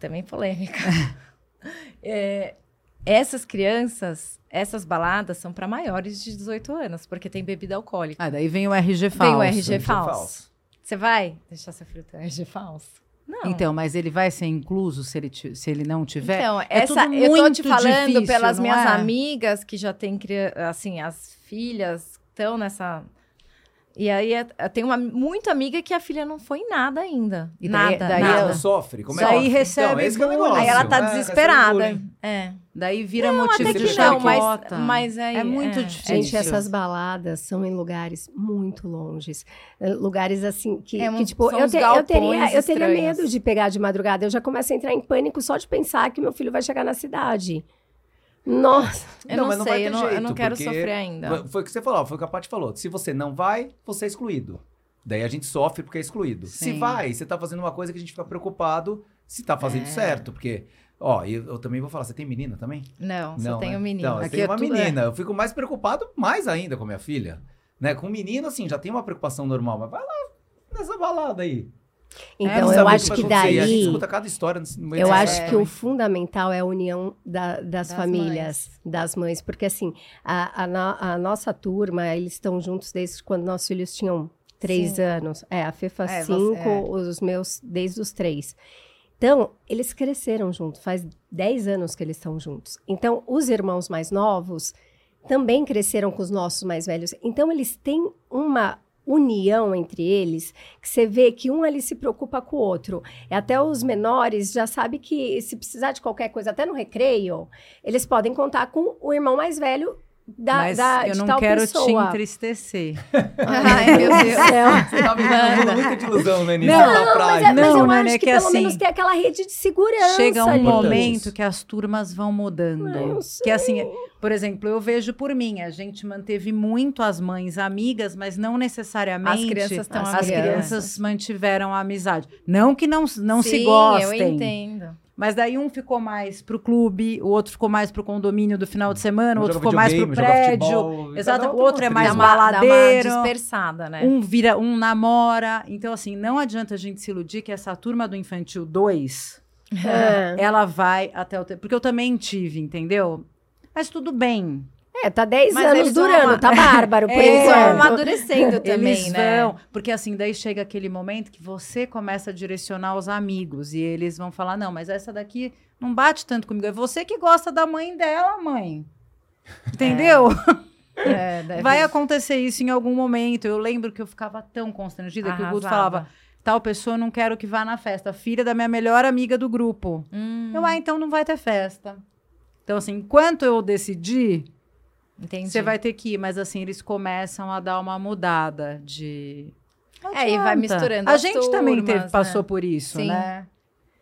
S3: Também polêmica. [laughs] É, essas crianças, essas baladas são para maiores de 18 anos, porque tem bebida alcoólica.
S2: Ah, daí vem o RG falso.
S3: Vem o RG
S1: RG
S3: falso.
S1: falso.
S3: Você vai deixar seu filho ter RG falso? Não.
S2: Então, mas ele vai ser incluso se ele, se ele não tiver?
S3: Então,
S2: É
S3: essa, eu tô te falando
S2: difícil,
S3: pelas minhas
S2: é?
S3: amigas que já têm, assim, as filhas estão nessa... E aí, é- eu tenho uma muito amiga que a filha não foi em nada ainda.
S2: E daí-
S3: nada,
S2: daí
S3: nada.
S1: Ela sofre? Como é
S2: Daí recebe
S1: então, é negócio.
S3: Aí ela tá
S1: É, recebe
S3: desesperada. É.
S2: Daí vira
S3: Não,
S2: motivo
S3: até
S2: de
S3: que não, mas,
S2: chacota.
S3: mas aí...
S2: É muito
S3: é.
S2: difícil.
S4: Gente, essas baladas são em lugares muito longes. É, Lugares assim que,
S3: É,
S4: que, tipo,
S3: são
S4: eu, te- eu teria, eu teria medo de pegar de madrugada. Eu já começo a entrar em pânico só de pensar que meu filho vai chegar na cidade. Nossa,
S3: Eu
S1: Não,
S3: não,
S1: mas não vai
S3: sei,
S1: ter
S3: eu não, eu não
S1: jeito,
S3: quero sofrer ainda.
S1: Foi- o que você falou, foi o que a Paty falou. Se você não vai, você é excluído. Daí a gente sofre porque é excluído. Se
S2: Sim.
S1: vai, você tá fazendo uma coisa que a gente fica preocupado se tá fazendo
S3: É.
S1: certo. Porque, ó, eu, eu também vou falar, você tem menina também?
S3: Não, só
S1: Não,
S3: tenho
S1: né?
S3: menino.
S1: Não, eu
S2: Aqui
S1: tenho
S2: é
S1: uma
S2: tudo-
S1: menina. Eu fico mais preocupado mais ainda com a minha filha. Né? Com menino, assim, já tem uma preocupação normal. Mas vai lá nessa balada aí.
S4: Então
S1: Sabe
S4: eu acho que.
S1: E A gente
S4: daí
S1: escuta cada história nesse- no meio
S4: Eu acho que o fundamental é a união da- das,
S3: Das
S4: famílias, das mães, porque assim, a, a no- a nossa turma, eles estão juntos desde quando nossos filhos tinham três
S3: Cinco.
S4: anos. É, a Fê faz
S3: É, você-
S4: cinco,
S3: é.
S4: os meus desde os três. Então, eles cresceram juntos, faz 10 anos que eles estão juntos. Então, os irmãos mais novos também cresceram com os nossos mais velhos. Então, eles têm uma união entre eles, que você vê que um ali se preocupa com o outro. E até os menores já sabem que se precisar de qualquer coisa, até no recreio, eles podem contar com o irmão mais velho da,
S2: Mas
S4: da,
S2: eu
S4: de
S2: não
S4: tal
S2: quero te
S4: pessoa.
S2: entristecer. [laughs]
S3: Ai, meu Deus. [laughs]
S1: Você tá vivendo muito de ilusão, né?
S2: Não,
S1: na
S4: Mas, é, mas
S2: Não,
S4: eu
S2: né,
S4: acho
S2: né,
S4: que,
S2: que
S4: pelo
S2: assim,
S4: menos tem aquela rede de segurança
S2: Chega um
S4: ali.
S2: momento que as turmas vão mudando.
S4: Eu
S2: que assim, por exemplo, eu vejo por mim, a gente manteve muito as mães amigas, mas não necessariamente
S3: As crianças
S2: as
S4: amigas.
S2: crianças mantiveram a amizade. Não que não, não se
S3: Sim,
S2: gostem.
S3: eu entendo.
S2: Mas daí um ficou mais pro clube, o outro ficou mais pro condomínio do final de semana, o outro ficou mais pro prédio.
S1: futebol,
S2: Exato, o outro é mais
S3: Dá
S1: trilha.
S3: uma, dá uma
S2: baladeiro.
S3: dispersada, né?
S2: Um vira, um namora. Então, assim, não adianta a gente se iludir que essa turma do Infantil 2,
S4: É.
S2: ela vai até o tempo. Porque eu também tive, entendeu? Mas tudo bem.
S4: É, tá 10
S3: Mas
S4: anos durando, tá bárbaro por [laughs]
S2: É,
S4: enquanto.
S3: amadurecendo também,
S2: eles
S3: né?
S2: vão. Porque assim, daí chega aquele momento que você começa a direcionar os amigos. E eles vão falar: não, mas essa daqui não bate tanto comigo. É você que gosta da mãe dela, mãe. Entendeu?
S3: É, [laughs] deve-
S2: Vai acontecer isso em algum momento. Eu lembro que eu ficava tão constrangida que o Guto
S3: Arrasava.
S2: falava: tal pessoa não quero que vá na festa. Filha da minha melhor amiga do grupo.
S3: Hum,
S2: Eu, ah, então não vai ter festa. Então, assim, enquanto eu decidir,
S3: entendi.
S2: você vai ter que ir. Mas, assim, eles começam a dar uma mudada de.
S3: É, e vai misturando
S2: A
S3: as
S2: gente também teve-
S3: turmas,
S2: passou
S3: né?
S2: por isso,
S3: Sim.
S2: né?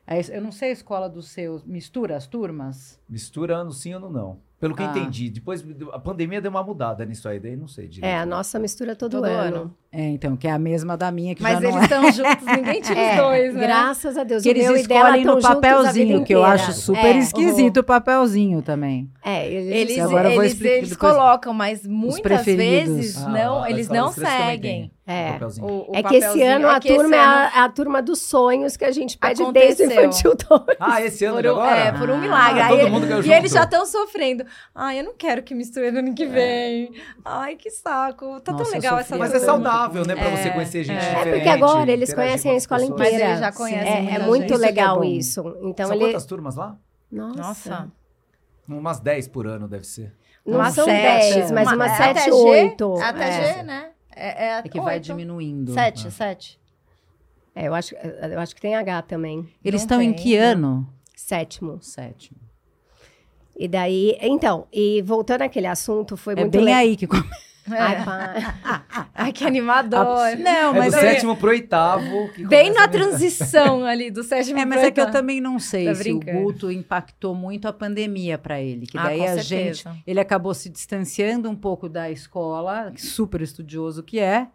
S2: É eu não sei a escola dos seus. Mistura as turmas?
S1: Misturando sim ou no não. Pelo que eu
S2: Ah.
S1: entendi. Depois, a pandemia deu uma mudada nisso aí, daí não sei direito.
S4: É, a nossa mistura todo,
S3: Todo
S4: ano.
S3: ano.
S2: É, então, que é a mesma da minha, que
S3: Mas
S2: já não
S3: eles
S2: é.
S3: estão juntos, ninguém [laughs] tira os
S4: É,
S3: dois, né?
S4: graças a Deus.
S2: Que
S4: o
S2: eles
S4: meu e dela
S2: escolhem no papelzinho, que eu acho super
S4: É,
S2: esquisito o papelzinho também.
S4: É, eles,
S3: Eles,
S2: Agora eu vou
S3: eles,
S2: explicar
S3: eles colocam, mas muitas vezes
S1: Ah,
S3: não, eles não seguem.
S4: É.
S3: O, o
S4: é que esse ano a
S3: É que esse
S4: turma é
S3: ano
S4: a, a turma dos sonhos que a gente pede
S3: Aconteceu.
S4: desde o infantil 2.
S1: Ah, esse ano
S3: por um,
S1: agora?
S3: é, por um
S2: Ah,
S3: milagre.
S1: todo
S3: Aí,
S1: mundo
S3: e
S1: junto.
S3: eles já estão sofrendo. Ai, eu não quero que misture no ano que vem. Ai, que saco. Tá
S2: Nossa,
S3: tão legal essa
S1: Mas é
S3: turma.
S1: saudável, né? Pra
S3: É,
S1: você conhecer gente
S3: é.
S1: diferente.
S4: É porque agora eles conhecem a escola
S1: pessoas.
S3: Mas
S4: inteira.
S3: eles já conhecem
S4: É,
S3: muita
S4: é
S3: gente.
S4: muito
S2: é
S4: legal isso. Então
S1: São
S4: ele.
S1: quantas turmas lá?
S4: Nossa.
S3: Nossa.
S1: Umas 10 por ano, deve ser.
S4: Não são
S3: sete.
S4: 10, mas
S3: Uma-
S4: umas
S3: é até
S4: 7,
S3: G,
S4: 8.
S3: Até
S4: é.
S3: G, né? É, é,
S2: É que vai diminuindo.
S3: Sete, sete.
S4: É, eu acho, eu acho que tem H também.
S2: Eles
S3: Não
S2: estão em que
S3: não.
S2: ano?
S4: Sétimo.
S2: Sétimo.
S4: E daí, então, e voltando àquele assunto, foi
S2: É
S4: muito
S2: bem
S4: le-
S2: aí que começa.
S4: Ai, pá.
S3: Ai, que animador.
S2: Não,
S1: É
S2: mas
S1: do
S2: é,
S1: sétimo pro oitavo. que
S3: Bem na
S1: a-
S3: transição [laughs] ali do sétimo
S2: é, mas
S3: pro
S2: é que eu
S3: oitavo.
S2: também não sei
S3: Tá
S2: se
S3: brincando.
S2: o Guto impactou muito a pandemia para ele. Que
S3: Ah,
S2: daí
S3: com
S2: a
S3: certeza.
S2: gente. Ele acabou se distanciando um pouco da escola, que super estudioso que é,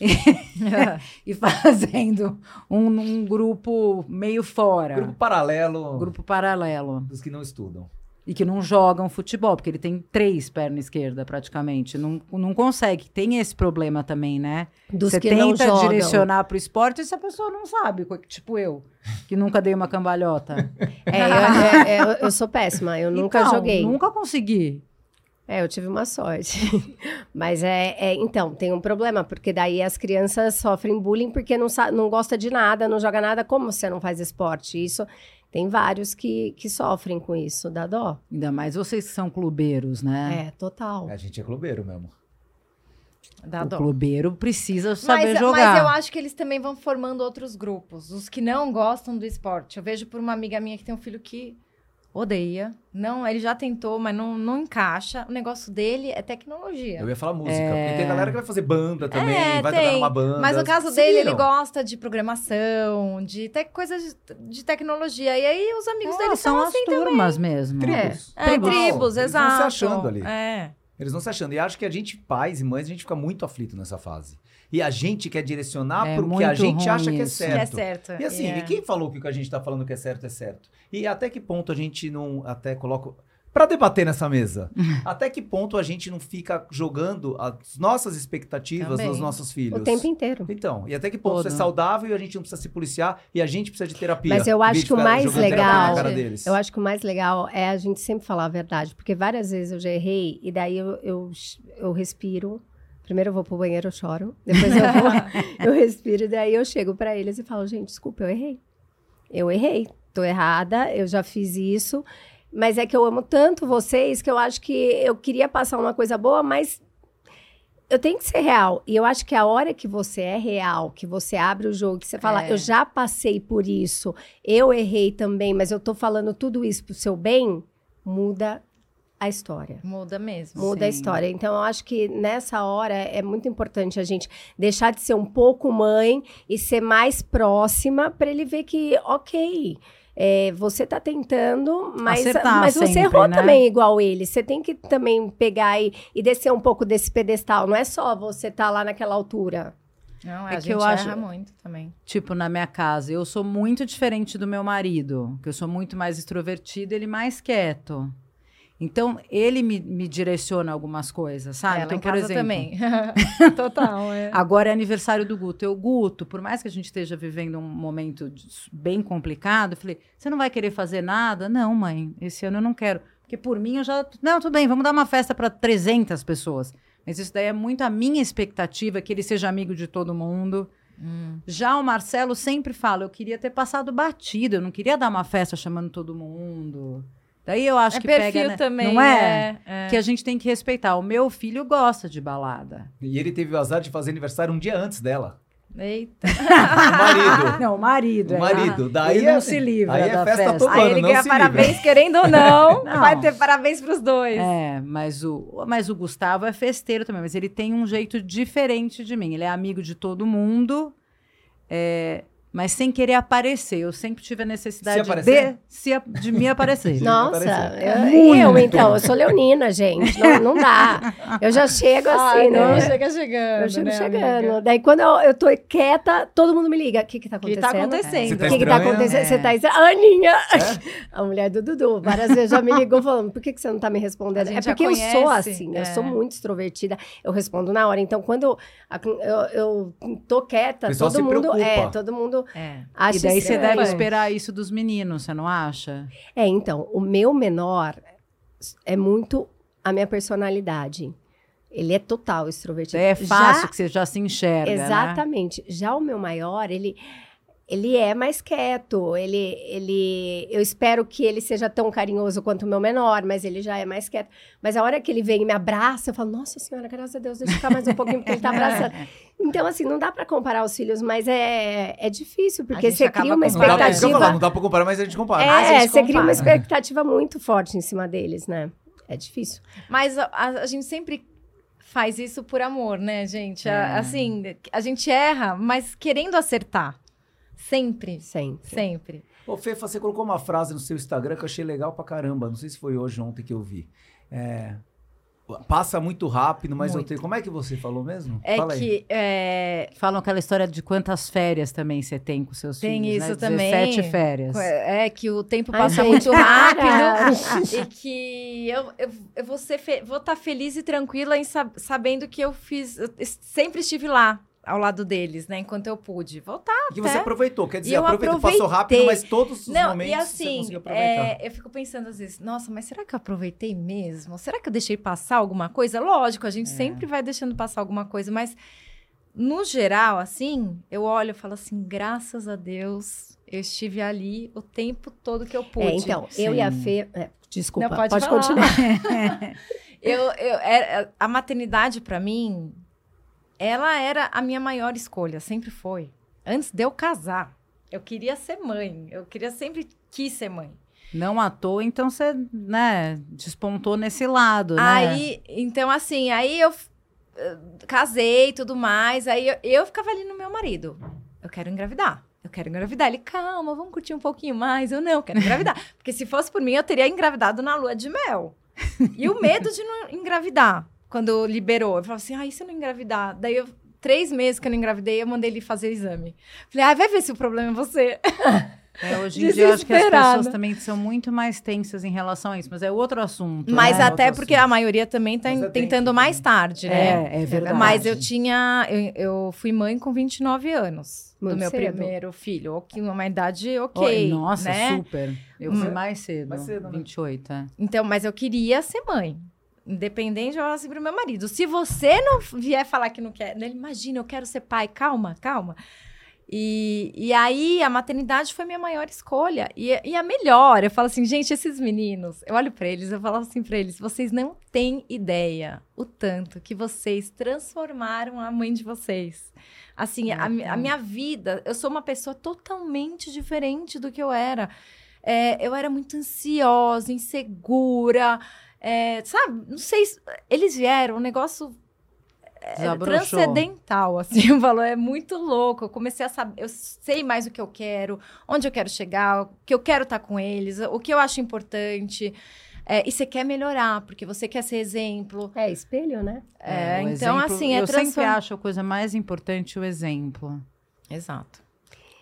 S2: [laughs] e [laughs] fazendo um, um grupo meio fora.
S1: Grupo paralelo
S2: grupo paralelo.
S1: dos que não estudam.
S2: E que não jogam futebol, porque ele tem três pernas esquerda praticamente. Não, não consegue. Tem esse problema também, né?
S4: Dos
S2: Você
S4: que
S2: tenta direcionar pro esporte e se a pessoa não sabe, tipo eu, que nunca dei uma cambalhota.
S4: É, eu, é, é, eu- sou péssima, eu nunca
S2: Então,
S4: joguei.
S2: Nunca consegui.
S4: É, eu tive uma sorte. [laughs] Mas é, é, então, tem um problema, porque daí as crianças sofrem bullying porque não, não gosta de nada, não joga nada, como você não faz esporte? Isso tem vários que, que sofrem com isso, dá dó.
S2: Ainda mais vocês que são clubeiros, né?
S4: É, total.
S1: A gente é clubeiro mesmo.
S3: Dá
S2: o
S3: dó.
S2: clubeiro precisa saber
S3: Mas,
S2: jogar.
S3: mas eu acho que eles também vão formando outros grupos. Os que não gostam do esporte. Eu vejo por uma amiga minha que tem um filho que odeia. Não, ele já tentou, mas não, não encaixa. O negócio dele é tecnologia.
S1: Eu ia falar música.
S2: É.
S1: Porque tem galera que vai fazer banda também,
S3: É,
S1: vai tocar
S3: tem.
S1: numa banda.
S3: Mas no caso
S1: Se
S3: dele,
S1: viram.
S3: ele gosta de programação, de te coisas de, de tecnologia. E aí os amigos
S2: Ah,
S3: dele
S2: são
S3: são
S2: as
S3: assim
S2: turmas mesmo.
S1: Tribos.
S3: É, tribos,
S1: Eles
S3: exato.
S1: vão se achando ali.
S3: É.
S1: Eles vão se achando. E acho que a gente, pais e mães, a gente fica muito aflito nessa fase. E a gente quer direcionar
S2: É
S1: pro que a gente acha que é
S2: isso.
S3: Que é
S1: certo.
S3: certo.
S1: E assim,
S3: é.
S1: e quem falou que o que a gente tá falando que é certo é certo? E até que ponto a gente não até coloca Pra debater nessa mesa, [laughs] até que ponto a gente não fica jogando as nossas expectativas
S3: Também.
S1: nos nossos filhos?
S4: O tempo inteiro.
S1: Então, e até que ponto isso é
S2: Todo.
S1: saudável e a gente não precisa se policiar e a gente precisa de terapia?
S4: Mas eu acho que o mais legal-
S1: deles.
S4: Eu acho que o mais legal é a gente sempre falar a verdade, porque várias vezes eu já errei e daí eu, eu, eu respiro. Primeiro eu vou pro banheiro, eu choro. Depois eu vou, [laughs] eu respiro e daí eu chego pra eles e falo, gente, desculpa, eu errei. Eu errei, tô errada, eu já fiz isso. Mas é que eu amo tanto vocês que eu acho que eu queria passar uma coisa boa, mas eu tenho que ser real. E eu acho que a hora que você é real, que você abre o jogo, que você fala,
S3: É.
S4: eu já passei por isso, eu errei também, mas eu tô falando tudo isso pro seu bem, muda a história.
S3: Muda mesmo.
S4: Muda a
S2: Sim.
S4: história. Então, eu acho que nessa hora é muito importante a gente deixar de ser um pouco mãe e ser mais próxima para ele ver que, ok, é, você tá tentando, mas,
S2: Acertar
S4: mas você
S2: sempre,
S4: errou
S2: né?
S4: também igual ele. Você tem que também pegar e, e descer um pouco desse pedestal. Não é só você tá lá naquela altura.
S3: Não,
S2: É
S3: a
S2: que
S3: gente
S2: eu acho-
S3: erra muito também.
S2: Tipo, na minha casa, eu sou muito diferente do meu marido, que eu sou muito mais extrovertido, ele mais quieto. Então, ele me, me direciona algumas coisas, sabe?
S3: Ela
S2: então, por exemplo,
S3: também. [laughs] Total, é.
S2: Agora é aniversário do Guto. Eu, Guto, por mais que a gente esteja vivendo um momento de- bem complicado, eu falei: você não vai querer fazer nada? Não, mãe, esse ano eu não quero. Porque por mim eu já. Não, tudo bem, vamos dar uma festa para 300 pessoas. Mas isso daí é muito a minha expectativa, que ele seja amigo de todo mundo. Já o Marcelo sempre fala: eu queria ter passado batido, eu não queria dar uma festa chamando todo mundo. Daí eu acho
S3: É
S2: que
S3: perfil
S2: pega, né?
S3: também.
S2: não é?
S3: é.
S2: Que a gente tem que respeitar. O meu filho gosta de balada.
S1: E ele teve o azar de fazer aniversário um dia antes dela.
S3: Eita. [laughs]
S1: O marido. [laughs]
S2: Não, o marido.
S1: O
S2: é.
S1: marido. Daí
S2: Ele não
S1: é-
S2: se livra
S1: aí é festa
S2: festa.
S3: Aí
S1: ano,
S3: ele
S1: não
S3: ganha
S1: se
S3: parabéns,
S1: livra.
S3: querendo ou não. [laughs]
S2: Não.
S3: Vai ter parabéns pros dois.
S2: É, mas o, mas o Gustavo é festeiro também, mas ele tem um jeito diferente de mim. Ele é amigo de todo mundo, é, mas sem querer aparecer. Eu sempre tive a necessidade de, se, de me aparecer. [laughs]
S4: Nossa, eu, eu, então, eu sou leonina, gente. Não, não dá. Eu já chego assim, né?
S3: Chega chegando.
S4: Eu chego
S3: né,
S4: chegando.
S3: amiga?
S4: Daí, quando eu, eu tô quieta, todo mundo me liga. O que que tá
S3: O que
S4: acontecendo?
S3: tá acontecendo?
S4: O
S1: tá
S4: que que tá
S1: estranha?
S4: acontecendo?
S2: É.
S4: Você tá estranha? A Aninha, [laughs] a mulher do Dudu, várias vezes já me ligou falando, por que, que você não tá me respondendo? É porque eu sou assim,
S3: é.
S4: eu sou muito extrovertida, eu respondo na hora. Então, quando a- eu, eu tô quieta, todo mundo... É, todo mundo
S3: É.
S2: E daí você deve esperar isso dos meninos, você não acha?
S4: É, então, o meu menor é muito a minha personalidade. Ele é total extrovertido.
S2: É fácil
S4: Já-
S2: que você já se enxerga, né?
S4: Exatamente. Já o meu maior, ele ele é mais quieto. Ele ele eu espero que ele seja tão carinhoso quanto o meu menor, mas ele já é mais quieto. Mas a hora que ele vem e me abraça, eu falo: "Nossa senhora, graças a Deus, deixa eu ficar mais um pouquinho porque ele tá abraçando". [laughs] Então assim, não dá pra comparar os filhos, mas é é difícil, porque você cria uma
S3: com-
S1: Não dá, pra- falar,
S4: expectativa.
S1: não dá pra comparar, mas a gente compara.
S4: É,
S3: gente
S4: você cria uma
S3: compara.
S4: expectativa muito forte em cima deles, né? É difícil.
S3: Mas a, a- gente sempre faz isso por amor, né, gente? A-
S2: É.
S3: assim, a gente erra, mas querendo acertar. Sempre.
S4: Sempre.
S3: Sempre.
S1: Ô, Fefa, você colocou uma frase no seu Instagram que eu achei legal pra caramba. Não sei se foi hoje ou ontem que eu vi. É, passa muito rápido, mas eu
S3: Muito.
S1: tenho. Como é que você falou mesmo?
S3: É
S1: Fala aí.
S3: que é,
S2: Falam aquela história de quantas férias também você tem com seus
S3: Tem
S2: filhos,
S3: isso
S2: né?
S3: também.
S2: 17 férias.
S3: é que o tempo
S4: Ai,
S3: passa
S4: gente,
S3: muito [laughs] rápido [laughs] e que eu, eu, eu vou ser fe- vou estar feliz e tranquila em sab- sabendo que eu fiz, eu sempre estive lá ao lado deles, né, enquanto eu pude. Voltar
S1: que você aproveitou. Quer dizer,
S3: E
S1: aproveitou, passou rápido, mas todos os
S3: Não,
S1: momentos
S3: e
S1: você
S3: assim,
S1: conseguiu aproveitar.
S3: é, eu fico pensando às vezes, nossa, mas será que eu aproveitei mesmo? Será que eu deixei passar alguma coisa? Lógico, a gente
S2: É.
S3: sempre vai deixando passar alguma coisa, mas no geral, assim, eu olho e falo assim, graças a Deus, eu estive ali o tempo todo que eu pude.
S4: É, então, eu e a
S2: Sim.
S4: Fê. é, desculpa,
S3: Não,
S4: pode,
S3: pode
S4: continuar. [laughs]
S3: eu, eu, era- a maternidade, pra mim, ela era a minha maior escolha, sempre foi. Antes de eu casar, eu queria ser mãe, eu queria sempre quis ser mãe.
S2: Não à toa, então você, né, despontou nesse lado, né?
S3: Aí, então, assim, aí eu eh, casei e tudo mais. Aí eu, eu ficava ali no meu marido. Eu quero engravidar. Eu quero engravidar. Ele, calma, vamos curtir um pouquinho mais. Eu não, eu quero engravidar. Porque se fosse por mim, eu teria engravidado na lua de mel. E o medo de não engravidar, quando liberou. Eu falava assim, ah, e se eu não engravidar? Daí eu. Três meses que eu não engravidei, eu mandei ele fazer o exame. Falei, ah, vai ver se o problema é você.
S2: É, hoje em dia eu acho que as pessoas também são muito mais tensas em relação a isso, mas é outro assunto.
S3: Mas
S2: né?
S3: até
S1: outro
S3: porque
S1: assunto.
S3: a maioria também tá
S1: Mas é
S3: tentando mais
S1: né?
S3: tarde, né?
S2: É, é verdade.
S3: Mas eu tinha. Eu, eu fui mãe com 29 anos
S4: Muito
S3: do meu
S4: cedo.
S3: primeiro filho. Ok, uma idade
S2: Oh,
S3: ok.
S2: Nossa,
S3: né?
S2: super. Eu
S3: Hum.
S2: fui mais cedo,
S1: Mais cedo, né?
S2: 28, é.
S3: Então, mas eu queria ser mãe. Independente, eu falo assim pro meu marido. Se você não vier falar que não quer, ele imagina, eu quero ser pai. Calma, calma. E, e aí, a maternidade foi minha maior escolha. E, e a melhor. Eu falo assim, gente, esses meninos, eu olho pra eles, eu falo assim pra eles: vocês não têm ideia o tanto que vocês transformaram a mãe de vocês. Assim, a, mi- a minha vida, eu sou uma pessoa totalmente diferente do que eu era. É, eu era muito ansiosa, insegura, é, sabe? Não sei, se- eles vieram, um negócio é, transcendental, assim, [laughs] o valor é muito louco. Eu comecei a saber, eu sei mais o que eu quero, onde eu quero chegar, o que eu quero estar com eles, o que eu acho importante. É, e você quer melhorar, porque você quer ser exemplo.
S4: É espelho, né?
S3: É,
S2: o
S3: então,
S2: exemplo-
S3: assim, é
S2: Eu sempre
S3: transform-
S2: acho a coisa mais importante o exemplo.
S3: Exato.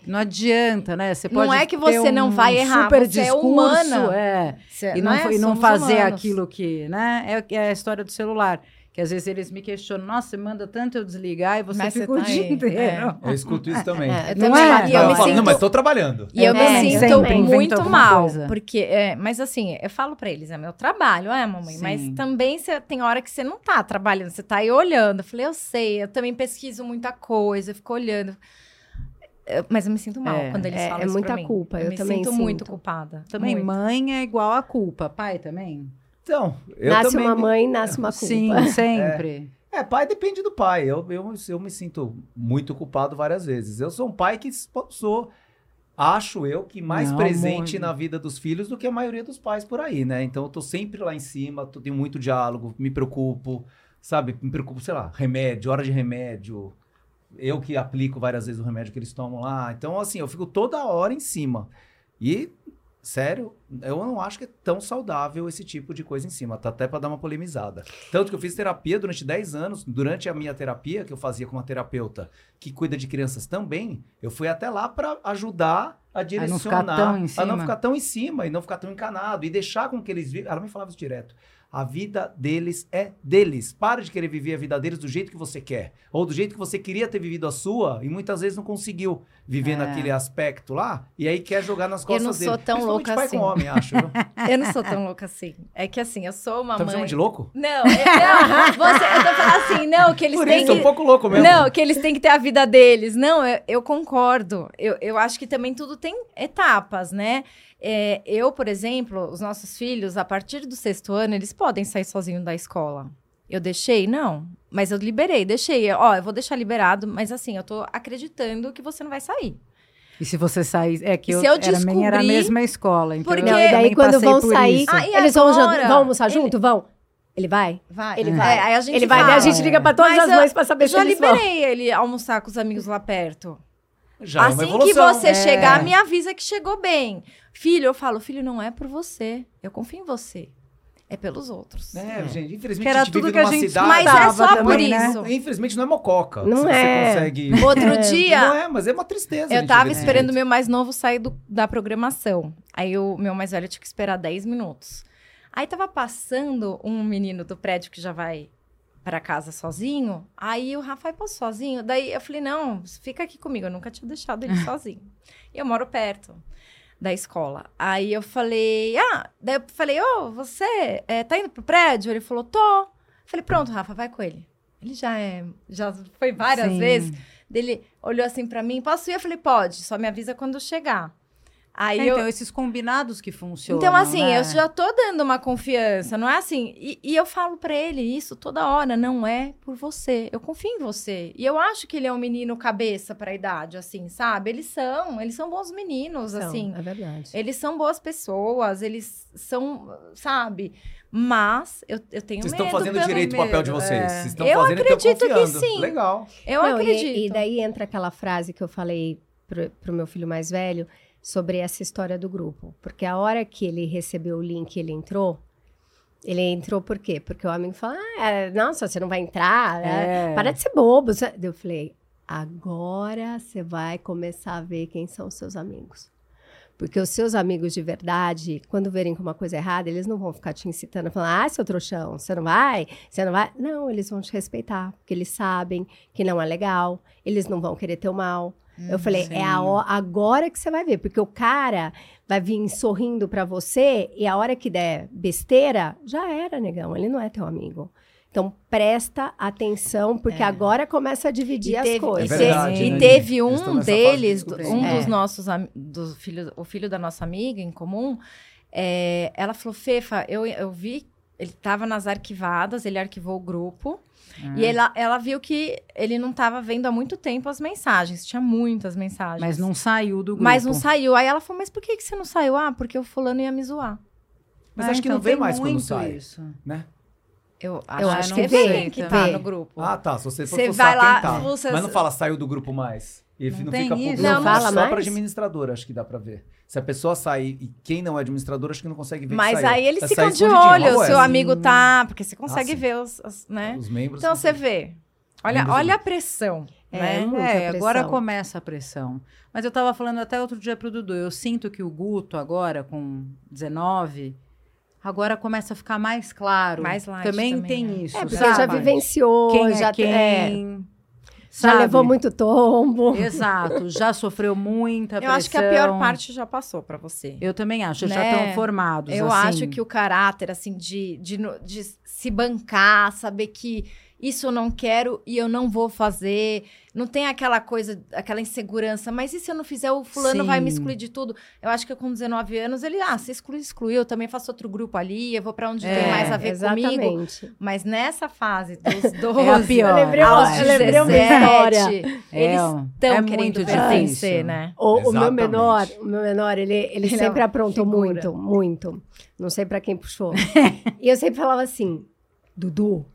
S2: Não adianta, né? Você
S3: Não
S2: pode
S3: é que você não
S2: um
S3: vai errar,
S2: super
S3: você é
S2: discurso,
S3: humana.
S2: é,
S3: Cê-
S2: e não,
S3: é?
S2: fa- e não fazer
S3: humanos.
S2: aquilo que, né? É, é a história do celular. Que às vezes eles me questionam, nossa, você manda tanto eu desligar e você
S3: Mas você
S2: fica o
S3: tá
S2: dia
S3: aí,
S2: inteiro.
S1: Eu escuto isso também.
S3: É, eu
S2: Não
S3: também.
S2: é?
S3: E eu me
S1: fala,
S3: sinto...
S1: não, mas tô trabalhando.
S3: E eu
S2: É,
S3: me sinto
S2: sempre
S3: muito mal,
S2: coisa.
S3: porque, é, mas assim, eu falo pra eles, é meu trabalho, é, mamãe, mas
S2: Sim.
S3: também cê, tem hora que você não tá trabalhando, você tá aí olhando. Eu falei, eu sei, eu também pesquiso muita coisa, eu fico olhando. Eu- Mas eu me sinto mal
S2: É,
S3: quando eles
S4: é-
S3: falam
S4: é
S3: isso
S4: muita
S3: pra mim.
S4: culpa, eu
S3: me
S4: também
S3: sinto muito
S4: sinto.
S3: culpada.
S2: Também
S3: muito.
S2: mãe é igual a culpa. Pai também?
S1: Então, eu
S4: nasce
S1: também
S4: uma
S1: me-
S4: mãe, nasce uma culpa.
S2: Sim, sempre.
S1: É, pai depende do pai. Eu, eu, eu me sinto muito culpado várias vezes. Eu sou um pai que sou, acho eu, que mais
S2: Não,
S1: presente
S2: muito.
S1: na vida dos filhos do que a maioria dos pais por aí, né? Então eu tô sempre lá em cima, tô, tenho muito diálogo, me preocupo, sabe? Me preocupo, sei lá, remédio, hora de remédio. Eu que aplico várias vezes o remédio que eles tomam lá. Então, assim, eu fico toda hora em cima. E, sério, eu não acho que é tão saudável esse tipo de coisa em cima. Tá até pra dar uma polemizada. Tanto que eu fiz terapia durante 10 anos. Durante a minha terapia, que eu fazia com uma terapeuta que cuida de crianças também, eu fui até lá pra ajudar a
S2: não
S1: direcionar.
S2: ficar tão em
S1: A não ficar tão em cima e não ficar tão encanado. E deixar com que eles vivem. Ela me falava isso direto. A vida deles é deles. Para de querer viver a vida deles do jeito que você quer. Ou do jeito que você queria ter vivido a sua e muitas vezes não conseguiu viver
S2: É.
S1: naquele aspecto lá. E aí quer jogar nas
S3: Eu
S1: costas
S3: não
S1: dele.
S3: sou tão
S1: Principalmente
S3: louca
S1: pai
S3: assim.
S1: com homem, acho. Viu? [laughs]
S3: Eu não sou tão louca assim. É que assim, eu sou uma
S1: Tá me
S3: mãe.
S1: chamando de louco?
S3: Não, é- não, você, eu tô falando assim, não, que eles
S1: Por
S3: têm
S1: isso,
S3: que...
S1: um pouco louco mesmo.
S3: Não, que eles têm que ter a vida deles. Não, eu, eu concordo. Eu, eu acho que também tudo tem etapas, né? É, eu, por exemplo, os nossos filhos, a partir do sexto ano, eles podem sair sozinhos da escola. Eu deixei? Não. Mas eu liberei, deixei. Ó, eu vou deixar liberado, mas assim, eu tô acreditando que você não vai sair.
S2: E se você sair. É que
S3: E
S2: eu,
S3: se eu
S2: era, minha era a mesma escola. Então
S3: Porque-
S2: eu
S4: Não, e daí quando vão sair.
S3: Ah, e
S4: eles vão,
S3: agora?
S4: jan- vão almoçar
S3: Ele-
S4: junto? Vão? Ele vai?
S3: Vai.
S4: Ele
S3: É,
S4: vai.
S3: aí a gente
S4: Ele vai,
S3: fala.
S4: a gente liga pra todas
S3: Mas
S4: as
S3: eu-
S4: mães pra saber
S3: Eu
S4: se
S3: já
S4: eles vão.
S3: liberei ele almoçar com os amigos lá perto.
S1: Já é uma
S3: assim que
S1: evolução.
S3: você
S2: É.
S3: chegar, me avisa que chegou bem. Filho, eu falo, filho, não é por você. Eu confio em você. É pelos outros.
S1: É, gente, infelizmente
S2: Que era
S1: a gente
S2: tudo
S1: vive
S2: que a
S1: numa
S2: gente
S1: cidade...
S3: Mas é só por
S2: também, né?
S3: isso.
S1: Infelizmente não é mococa.
S4: Não
S1: se
S4: é.
S1: Você consegue... [laughs]
S3: Outro dia,
S1: Não é, mas é uma tristeza. a
S3: eu tava esperando o meu mais novo sair do- da programação. Aí o meu mais velho tinha que esperar 10 minutos. Aí tava passando um menino do prédio que já vai para casa sozinho. Aí o Rafael posso sozinho? Daí eu falei: "Não, fica aqui comigo, eu nunca tinha deixado ele [laughs] sozinho". E eu moro perto da escola. Aí eu falei: "Ah, daí eu falei: "Ô, você é, tá indo pro prédio?" Ele falou: "Tô". Falei: "Pronto, Rafa, vai com ele". Ele já é, já foi várias
S2: Sim.
S3: vezes. Dele olhou assim pra mim, posso ir? Eu falei, pode, só me avisa quando chegar. Aí
S2: É,
S3: eu.
S2: Então, esses combinados que funcionam.
S3: Então, assim,
S2: né?
S3: eu já tô dando uma confiança, não é assim? E, e eu falo pra ele isso toda hora, não é por você. Eu confio em você. E eu acho que ele é um menino cabeça pra idade, assim, sabe? Eles são, eles são bons meninos,
S4: São,
S3: assim.
S4: É verdade.
S3: Eles são boas pessoas, eles são, sabe? Mas eu, eu tenho
S1: Vocês
S3: medo.
S1: estão fazendo direito o papel de
S2: medo,
S1: vocês.
S2: é.
S1: Vocês estão
S3: Eu
S1: fazendo e estão
S3: acredito que sim.
S1: Legal.
S3: Eu
S4: Não, e-
S3: acredito.
S4: E, daí entra aquela frase que eu falei pro, pro meu filho mais velho sobre essa história do grupo. Porque a hora que ele recebeu o link ele entrou, ele entrou por quê? Porque o amigo falou, ah, é, nossa, você não vai entrar, né?
S2: É.
S4: para de ser bobo. Eu falei, agora você vai começar a ver quem são os seus amigos. Porque os seus amigos de verdade, quando verem que uma coisa é errada, eles não vão ficar te incitando, falando, ah, seu trouxão, você não vai? Você não vai? Não, eles vão te respeitar, porque eles sabem que não é legal, eles não vão querer teu mal. Eu falei,
S2: sim.
S4: é a ho- agora que você vai ver, porque o cara vai vir sorrindo pra você e a hora que der besteira, já era, negão, ele não é teu amigo. Então presta atenção, porque agora começa a dividir as coisas.
S1: É
S3: e
S1: verdade,
S3: e
S1: né,
S3: teve um
S1: de
S3: deles,
S1: descobrir.
S3: um
S4: É.
S3: dos nossos dos filhos, o filho da nossa amiga em comum, é, ela falou, Fefa, eu, eu vi, ele estava nas arquivadas, ele arquivou o grupo,
S2: Ah.
S3: e ela, ela viu que ele não estava vendo há muito tempo as mensagens, tinha muitas mensagens.
S2: Mas não saiu do grupo.
S3: Mas não saiu. Aí ela falou, mas por que, que você não saiu? Ah, porque o fulano ia me zoar.
S1: Mas
S2: Ah,
S1: acho que
S2: então
S1: não vê
S2: tem
S1: mais quando sai.
S2: Isso.
S1: Né?
S3: Eu
S4: Eu
S3: acho,
S4: acho
S3: que
S4: que
S3: vê
S2: vê
S3: que
S4: também.
S3: tá no grupo.
S1: Ah, tá. Se você for
S3: Você vai lá,
S1: tá.
S3: fuça-
S1: Mas não fala saiu do grupo mais. E
S2: Não
S1: não,
S2: tem
S1: fica
S2: isso?
S3: Não,
S4: não fala
S1: só pra administrador, acho que dá pra ver. Se a pessoa sair e quem não é administrador, acho que não consegue ver
S3: Mas aí eles
S1: Vai
S3: ficam de olho, o seu amigo tá, porque você consegue
S1: Ah,
S3: ver os, os- né?
S1: Os membros.
S3: Então você vê. Olha, olha a pressão,
S4: É,
S3: né?
S4: muita
S2: É, agora começa a pressão. Mas eu tava falando até outro dia pro Dudu, eu sinto que o Guto agora, com 19, agora começa a ficar mais claro.
S3: Mais light
S2: Também,
S3: também,
S2: tem
S3: né?
S2: isso,
S4: É, porque
S2: sabe?
S4: já vivenciou,
S2: Quem é
S4: já,
S2: quem,
S4: é, já
S2: sabe?
S4: levou muito tombo.
S2: Exato, já sofreu muita
S3: Eu
S2: pressão.
S3: acho que a pior parte já passou pra você.
S2: Eu também acho, já
S3: Né?
S2: estão formados,
S3: Eu
S2: assim.
S3: acho que o caráter, assim, de, de, de se bancar, saber que isso eu não quero e eu não vou fazer. Não tem aquela coisa, aquela insegurança, mas e se eu não fizer, o fulano vai me
S2: Sim.
S3: excluir de tudo? Eu acho que com 19 anos ele, ah, se exclui, exclui, eu também faço outro grupo ali, eu vou pra onde
S2: É,
S3: tem mais a ver comigo.
S4: Exatamente.
S3: Mas nessa fase dos 12 [laughs]
S2: É a pior.
S4: Eu lembrei
S3: aos
S4: eu lembrei uma
S3: 17,
S4: história.
S2: É,
S3: eles estão
S2: é
S3: querendo
S2: muito
S3: pertencer, né?
S4: O, o meu menor, o meu menor, ele, ele,
S3: Ele é
S4: sempre aprontou
S3: figura.
S4: muito, muito. Não sei pra quem puxou. [laughs] e eu sempre falava assim, Dudu,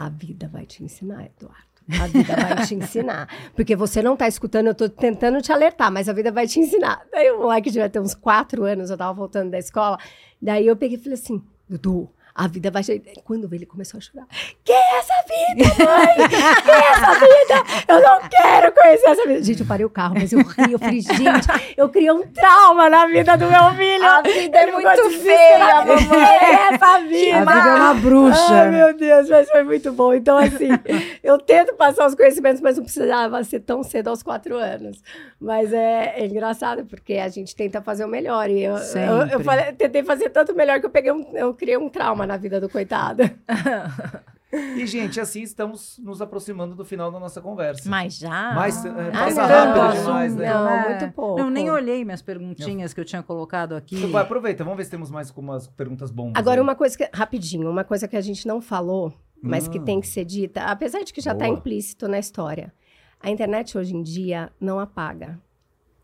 S4: a vida vai te ensinar, Eduardo. A vida vai te ensinar. [laughs] Porque você não tá escutando, eu tô tentando te alertar, mas a vida vai te ensinar. Daí o moleque devia ter uns quatro anos, eu tava voltando da escola. Daí eu peguei e falei assim, Dudu, a vida vai. Quando ele começou a chorar, que é essa vida, mãe? Que é essa vida? Eu não quero conhecer essa vida. Gente, eu parei o carro, mas eu ri, eu falei, gente, eu criei um trauma na vida do meu filho.
S3: A vida é muito feia,
S4: desesperado. Que é essa vida?
S2: A vida é uma bruxa.
S4: Ai, meu Deus, mas foi muito bom. Então, assim, eu tento passar os conhecimentos, mas não precisava ser tão cedo aos quatro anos. Mas é, é engraçado, porque a gente tenta fazer o melhor. E eu, eu, eu falei- tentei fazer tanto melhor que eu peguei um, eu criei um trauma na vida do coitado. [laughs]
S1: E, gente, assim estamos nos aproximando do final da nossa conversa.
S3: Mas já.
S1: Mas é,
S3: Ah,
S1: passa
S3: não.
S1: rápido demais, né?
S4: Não,
S2: É.
S4: muito pouco.
S2: Não, nem olhei minhas perguntinhas que eu tinha colocado aqui.
S1: Então, vai, aproveita, vamos ver se temos mais umas perguntas bombas.
S4: Agora,
S1: aí.
S4: uma coisa que, rapidinho, uma coisa que a gente não falou, mas que
S1: Hum.
S4: tem que ser dita, apesar de que já está implícito na história. A internet hoje em dia não apaga.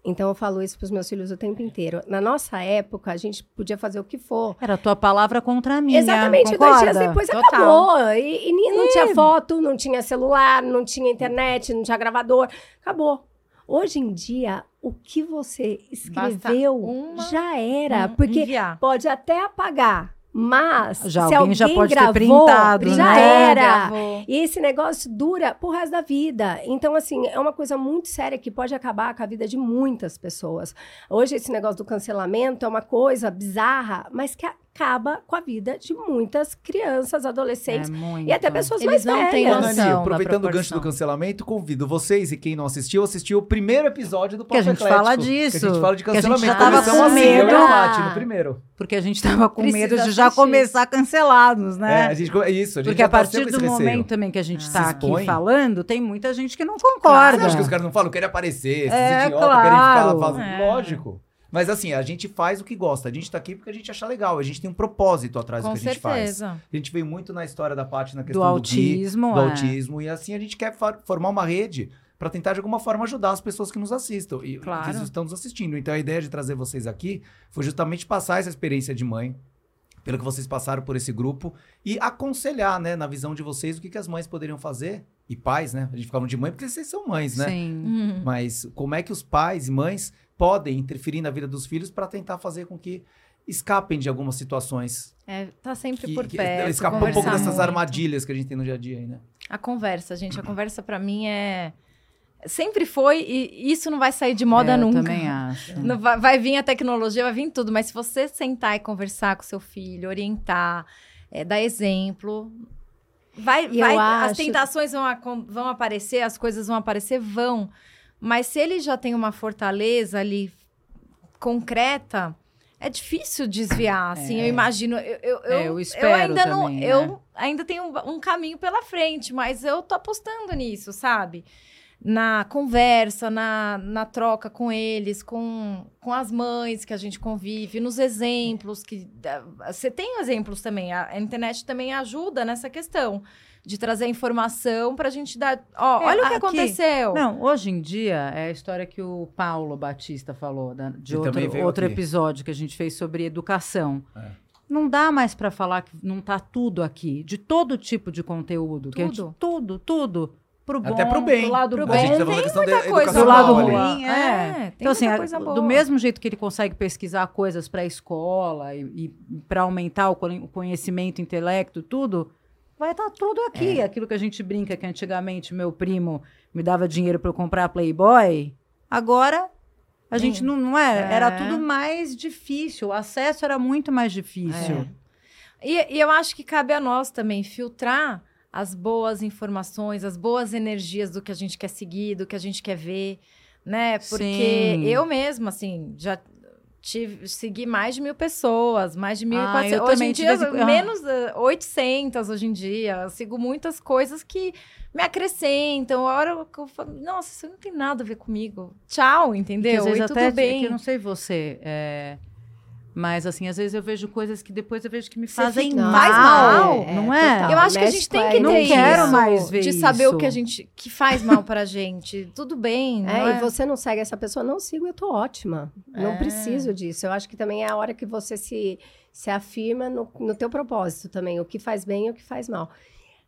S4: Então eu falo isso para os meus filhos o tempo inteiro. Na nossa época, a gente podia fazer o que for.
S2: Era a tua palavra contra a minha.
S4: Exatamente,
S2: concorda?
S4: dois dias depois
S3: Total.
S4: acabou. E, e não tinha foto, não tinha celular, não tinha internet, não tinha gravador. Acabou. Hoje em dia, o que você escreveu
S3: uma-
S4: já era. Porque
S3: enviar.
S4: pode até apagar, mas
S2: Já
S4: se
S2: alguém já pode ter
S4: gravou,
S2: printado,
S4: já
S2: né?
S4: era. E esse negócio dura pro resto da vida. Então, assim, é uma coisa muito séria que pode acabar com a vida de muitas pessoas. Hoje, esse negócio do cancelamento é uma coisa bizarra, mas que acaba com a vida de muitas crianças, adolescentes
S2: É
S4: e até pessoas
S3: Eles
S4: mais
S3: não têm
S4: velhas.
S3: noção.
S1: Nani, aproveitando o gancho do cancelamento, convido vocês e quem não assistiu, assistiu o primeiro episódio do
S2: Que a
S1: Papo
S2: gente
S1: Eclético,
S2: fala
S1: Que a
S2: disso,
S1: gente fala de
S2: que a gente
S1: cancelamento.
S2: já tava
S1: Começamos
S2: com
S1: assim,
S4: medo.
S1: Paty, no primeiro.
S2: Porque a gente tava com
S3: Precisa
S2: medo de já
S3: assistir.
S2: começar cancelados,
S1: É,
S2: né?
S1: a gente, é isso, a gente
S2: Porque
S1: já
S2: a
S1: tá
S2: partir do
S1: receio.
S2: momento também que a gente
S1: Se
S2: tá aqui falando, tem muita gente que não concorda.
S1: acha que os caras não falam, querem aparecer, esses
S2: É,
S1: idiotas
S2: claro.
S1: querem ficar lá fazendo.
S3: É.
S1: Lógico. Mas assim, a gente faz o que gosta. A gente tá aqui porque a gente acha legal. A gente tem um propósito atrás
S3: Com
S1: do que a gente faz.
S3: certeza.
S1: A gente veio muito na história da Paty na
S2: Do
S1: questão do, Gui,
S2: autismo.
S1: do
S2: é.
S1: autismo. E assim a gente quer formar uma rede para tentar de alguma forma ajudar as pessoas que nos assistam e
S3: Claro.
S1: que estão nos assistindo. Então a ideia de trazer vocês aqui foi justamente passar essa experiência de mãe, pelo que vocês passaram por esse grupo e aconselhar, né, na visão de vocês, o que, que as mães poderiam fazer e pais, né? A gente fica falando de mãe porque vocês são mães, né?
S2: Sim.
S3: Uhum.
S1: Mas como é que os pais e mães podem interferir na vida dos filhos para tentar fazer com que escapem de algumas situações
S3: É, tá sempre
S1: que,
S3: por
S1: que
S3: perto.
S1: escapar um pouco dessas
S3: muito.
S1: armadilhas que a gente tem no dia a dia aí, né?
S3: A conversa, gente. A conversa pra mim é. Sempre foi e isso não vai sair de moda
S2: É, eu
S3: nunca.
S2: também acho.
S3: Não vai, vai vir a tecnologia, vai vir tudo, mas se você sentar e conversar com seu filho, orientar, é, dar exemplo, vai,
S4: eu
S3: vai as
S4: acho-
S3: tentações vão, vão aparecer, as coisas vão aparecer, vão. Mas se ele já tem uma fortaleza ali concreta, é difícil desviar, assim,
S2: É.
S3: eu imagino. Eu, eu,
S2: É, eu
S3: eu ainda não.
S2: também,
S3: eu
S2: né?
S3: ainda tenho um, um caminho pela frente, mas eu tô apostando nisso, sabe? Na conversa, na, na troca com eles, com, com as mães que a gente convive, nos exemplos que. Você tem exemplos também. A, a internet também ajuda nessa questão de trazer informação pra gente dar. Ó,
S2: É,
S3: olha o que
S2: aqui-
S3: aconteceu.
S2: Não, hoje em dia é a história que o Paulo Batista falou, da- de outro, outro
S1: aqui.
S2: episódio que a gente fez sobre educação.
S1: É.
S2: Não dá mais para falar que não tá tudo aqui, de todo tipo de conteúdo. que a gente-
S3: Tudo.
S2: tudo, tudo. Pro bom,
S1: Até pro bem.
S2: lado
S3: Pro
S2: bom.
S1: a gente
S3: bem,
S1: tá da questão da
S3: muita coisa
S2: do lado ruim,
S3: É,
S2: é.
S3: tem
S2: Então, assim,
S3: muita
S2: a-
S3: coisa
S2: do
S3: boa.
S2: mesmo jeito que ele consegue pesquisar coisas para a escola e, e para aumentar o conhecimento, intelecto, tudo, vai estar tudo
S3: É.
S2: aqui. Aquilo que a gente brinca que antigamente meu primo me dava dinheiro para eu comprar Playboy, agora a gente não, não é,
S3: É.
S2: era tudo mais difícil, o acesso era muito mais difícil.
S3: E, e eu acho que cabe a nós também filtrar as boas informações, as boas energias do que a gente quer seguir, do que a gente quer ver, né? Porque
S2: Sim.
S3: eu mesma, assim, já tive, segui mais de mil pessoas, mais de 1.400.
S2: Ah,
S3: hoje em dia, menos eh, 800 hoje em dia. Eu sigo muitas coisas que me acrescentam. A hora que eu falo, nossa, isso não tem nada a ver comigo. Tchau, entendeu?
S2: às vezes
S3: e
S2: até,
S3: tudo
S2: é
S3: bem.
S2: que eu não sei você, é, mas assim, às vezes eu vejo coisas que depois eu vejo que me fazem mal,
S3: faz mal,
S2: não
S4: é,
S2: é?
S4: total.
S3: Eu acho que a gente tem que
S2: Não
S3: ter
S2: quero
S3: isso,
S2: mais ver
S3: de saber o
S2: isso.
S3: que a gente que faz mal pra gente. Tudo bem, não
S4: É,
S3: é?
S4: e você não segue essa pessoa, não sigo, eu tô ótima. Não
S3: É.
S4: preciso disso. Eu acho que também é a hora que você se, se afirma no, no teu propósito também, o que faz bem e o que faz mal.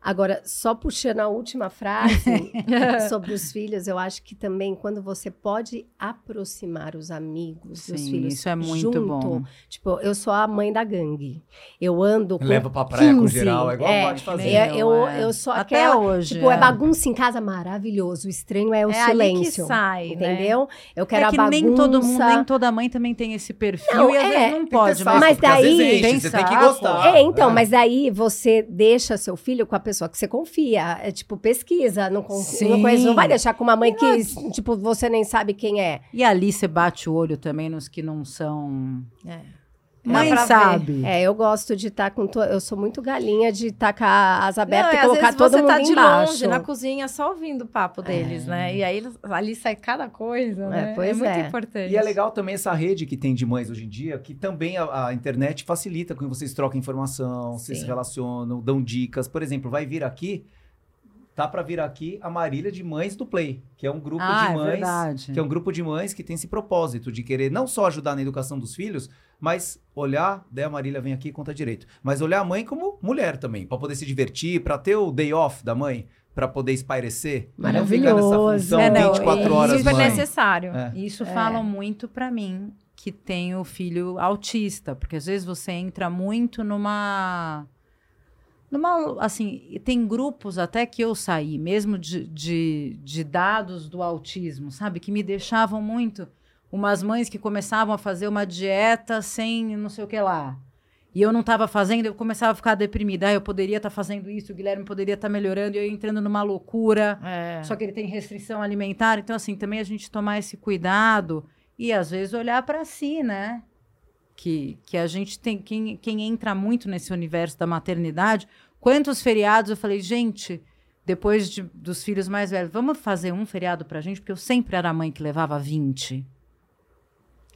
S4: Agora, só puxando a última frase [laughs] sobre os filhos, eu acho que também quando você pode aproximar os amigos dos
S2: Sim,
S4: filhos
S2: isso é muito
S4: junto,
S2: bom.
S4: Tipo, eu sou a mãe da gangue. Eu ando com
S1: Leva pra praia com
S4: 15.
S1: geral, é igual
S4: É,
S1: pode fazer.
S4: é, eu,
S2: é.
S4: eu sou
S2: Até
S4: aquela...
S2: hoje.
S4: Tipo, é.
S2: é.
S4: bagunça em casa maravilhoso. O estranho é o
S3: É ali que
S4: silêncio.
S3: sai, né?
S4: Entendeu? Eu quero
S2: é que
S4: a bagunça.
S2: nem todo mundo, nem toda mãe também tem esse perfil
S4: Não,
S2: e às
S4: é,
S2: vezes não pode
S4: Mas
S1: vezes
S4: daí-
S1: enche,
S2: Tem
S1: você tem que gostar.
S4: É, então,
S1: É.
S4: mas daí você deixa seu filho com a pessoa que você confia. É tipo, pesquisa. Não, con-
S2: Sim.
S4: não, conhece, não vai deixar com uma mãe que, tipo, você nem sabe quem é.
S2: E ali você bate o olho também nos que não são.
S3: É.
S2: Mãe sabe.
S4: É, eu gosto de estar com. To... Eu sou muito galinha de estar com a asa aberta
S3: Não,
S4: e colocar todo
S3: você
S4: mundo
S3: tá de
S4: embaixo.
S3: longe, na cozinha, só ouvindo o papo deles, né? E aí ali sai cada coisa, né?
S4: pois
S3: muito
S4: é.
S3: importante.
S1: E é legal também essa rede que tem de mães hoje em dia, que também a, a internet facilita com que vocês trocam informação, vocês
S3: Sim.
S1: se relacionam, dão dicas. Por exemplo, vai vir aqui, tá pra vir aqui a Marília de Mães do Play, que é um grupo
S2: Ah,
S1: de
S2: é
S1: mães,
S2: verdade.
S1: que é um grupo de mães que tem esse propósito de querer não só ajudar na educação dos filhos, mas olhar, daí a Marília vem aqui e conta direito, mas olhar a mãe como mulher também, pra poder se divertir, pra ter o day off da mãe, pra poder espairecer, e não ficar nessa
S4: Maravilhoso.
S1: função
S2: É, não,
S1: 24
S2: e
S1: horas
S3: super
S1: mãe.
S3: necessário.
S1: É.
S2: Isso falam muito pra mim, que tenho filho autista, porque às vezes você entra muito numa. Numa, assim, tem grupos até que eu saí, mesmo de, de, de dados do autismo, sabe? Que me deixavam muito. Umas mães que começavam a fazer uma dieta sem não sei o que lá. E eu não estava fazendo, eu começava a ficar deprimida. Ah, eu poderia estar fazendo isso, o Guilherme poderia estar melhorando, e eu ia entrando numa loucura.
S3: É.
S2: Só que ele tem restrição alimentar. Então, assim, também a gente tomar esse cuidado e, às vezes, olhar para si, né? Que, que a gente tem. Quem, quem entra muito nesse universo da maternidade. Quantos feriados eu falei, gente, depois de- dos filhos mais velhos, vamos fazer um feriado pra gente? Porque eu sempre era a mãe que levava 20.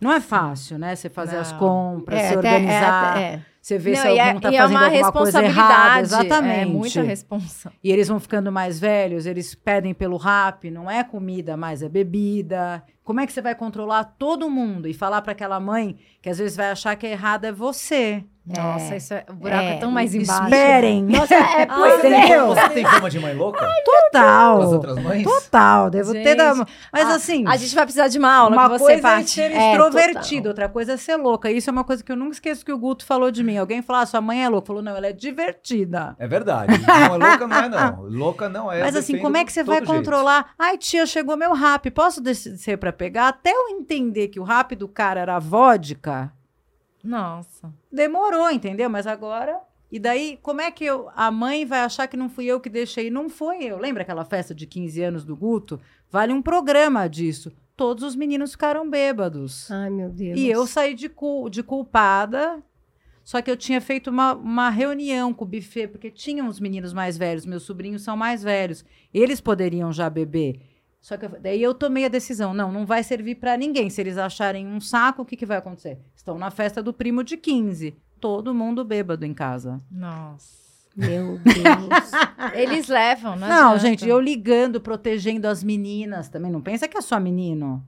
S2: Não é fácil, né? Você fazer as
S3: Não.
S2: compras,
S4: É,
S2: se
S4: até- é,
S2: organizar.
S4: até- é.
S2: Você vê se
S3: Não, e
S2: algum
S3: é,
S2: tá
S3: e é
S2: fazendo
S3: uma
S2: alguma coisa errada.
S3: responsabilidade.
S2: Exatamente.
S3: É muita responsa.
S2: E eles vão ficando mais velhos, eles pedem pelo rap, não é comida, mas é bebida. Como é que você vai controlar todo mundo e falar para aquela mãe que às vezes vai achar que é errado é você?
S3: Nossa, isso é, o buraco é,
S4: É,
S3: tão mais embaixo.
S2: Esperem.
S4: Nossa, é,
S3: Ah, [laughs]
S4: pois é.
S2: entendeu?
S1: Você tem fama de mãe louca? As
S2: Total.
S1: outras mães?
S2: Total, devo ter
S3: Gente,
S2: dado. Mas
S3: a-
S2: assim,
S3: A gente vai precisar de uma aula
S2: uma
S3: com você,
S2: coisa é ser
S4: É,
S2: extrovertido, outra coisa é ser louca. Isso é uma coisa que eu nunca esqueço que o Guto falou de mim. Alguém falou, ah, sua mãe é louca. Falou, não, ela é divertida.
S1: É verdade. Não é louca, não é não. Louca não é.
S2: Mas assim, como é que você vai
S1: jeito.
S2: controlar? Ai, tia, chegou meu rap, posso descer pra pegar? Até eu entender que o rap do cara era vodka,
S3: Nossa.
S2: demorou, entendeu? Mas agora. E daí, como é que eu, a mãe vai achar que não fui eu que deixei? Não foi eu. Lembra aquela festa de 15 anos do Guto? Vale um programa disso. Todos os meninos ficaram bêbados.
S4: Ai, meu Deus.
S2: E eu saí de, cul- de culpada. Só que eu tinha feito uma, uma reunião com o buffet, porque tinham os meninos mais velhos, meus sobrinhos são mais velhos. Eles poderiam já beber. Só que eu- daí eu tomei a decisão: não, não vai servir para ninguém. Se eles acharem um saco, o que, que vai acontecer? Estão na festa do primo de 15. Todo mundo bêbado em casa.
S3: Nossa.
S4: Meu Deus. [laughs]
S3: Eles levam, né?
S2: Não, gente, eu ligando, protegendo as meninas também. Não pensa que é só menino.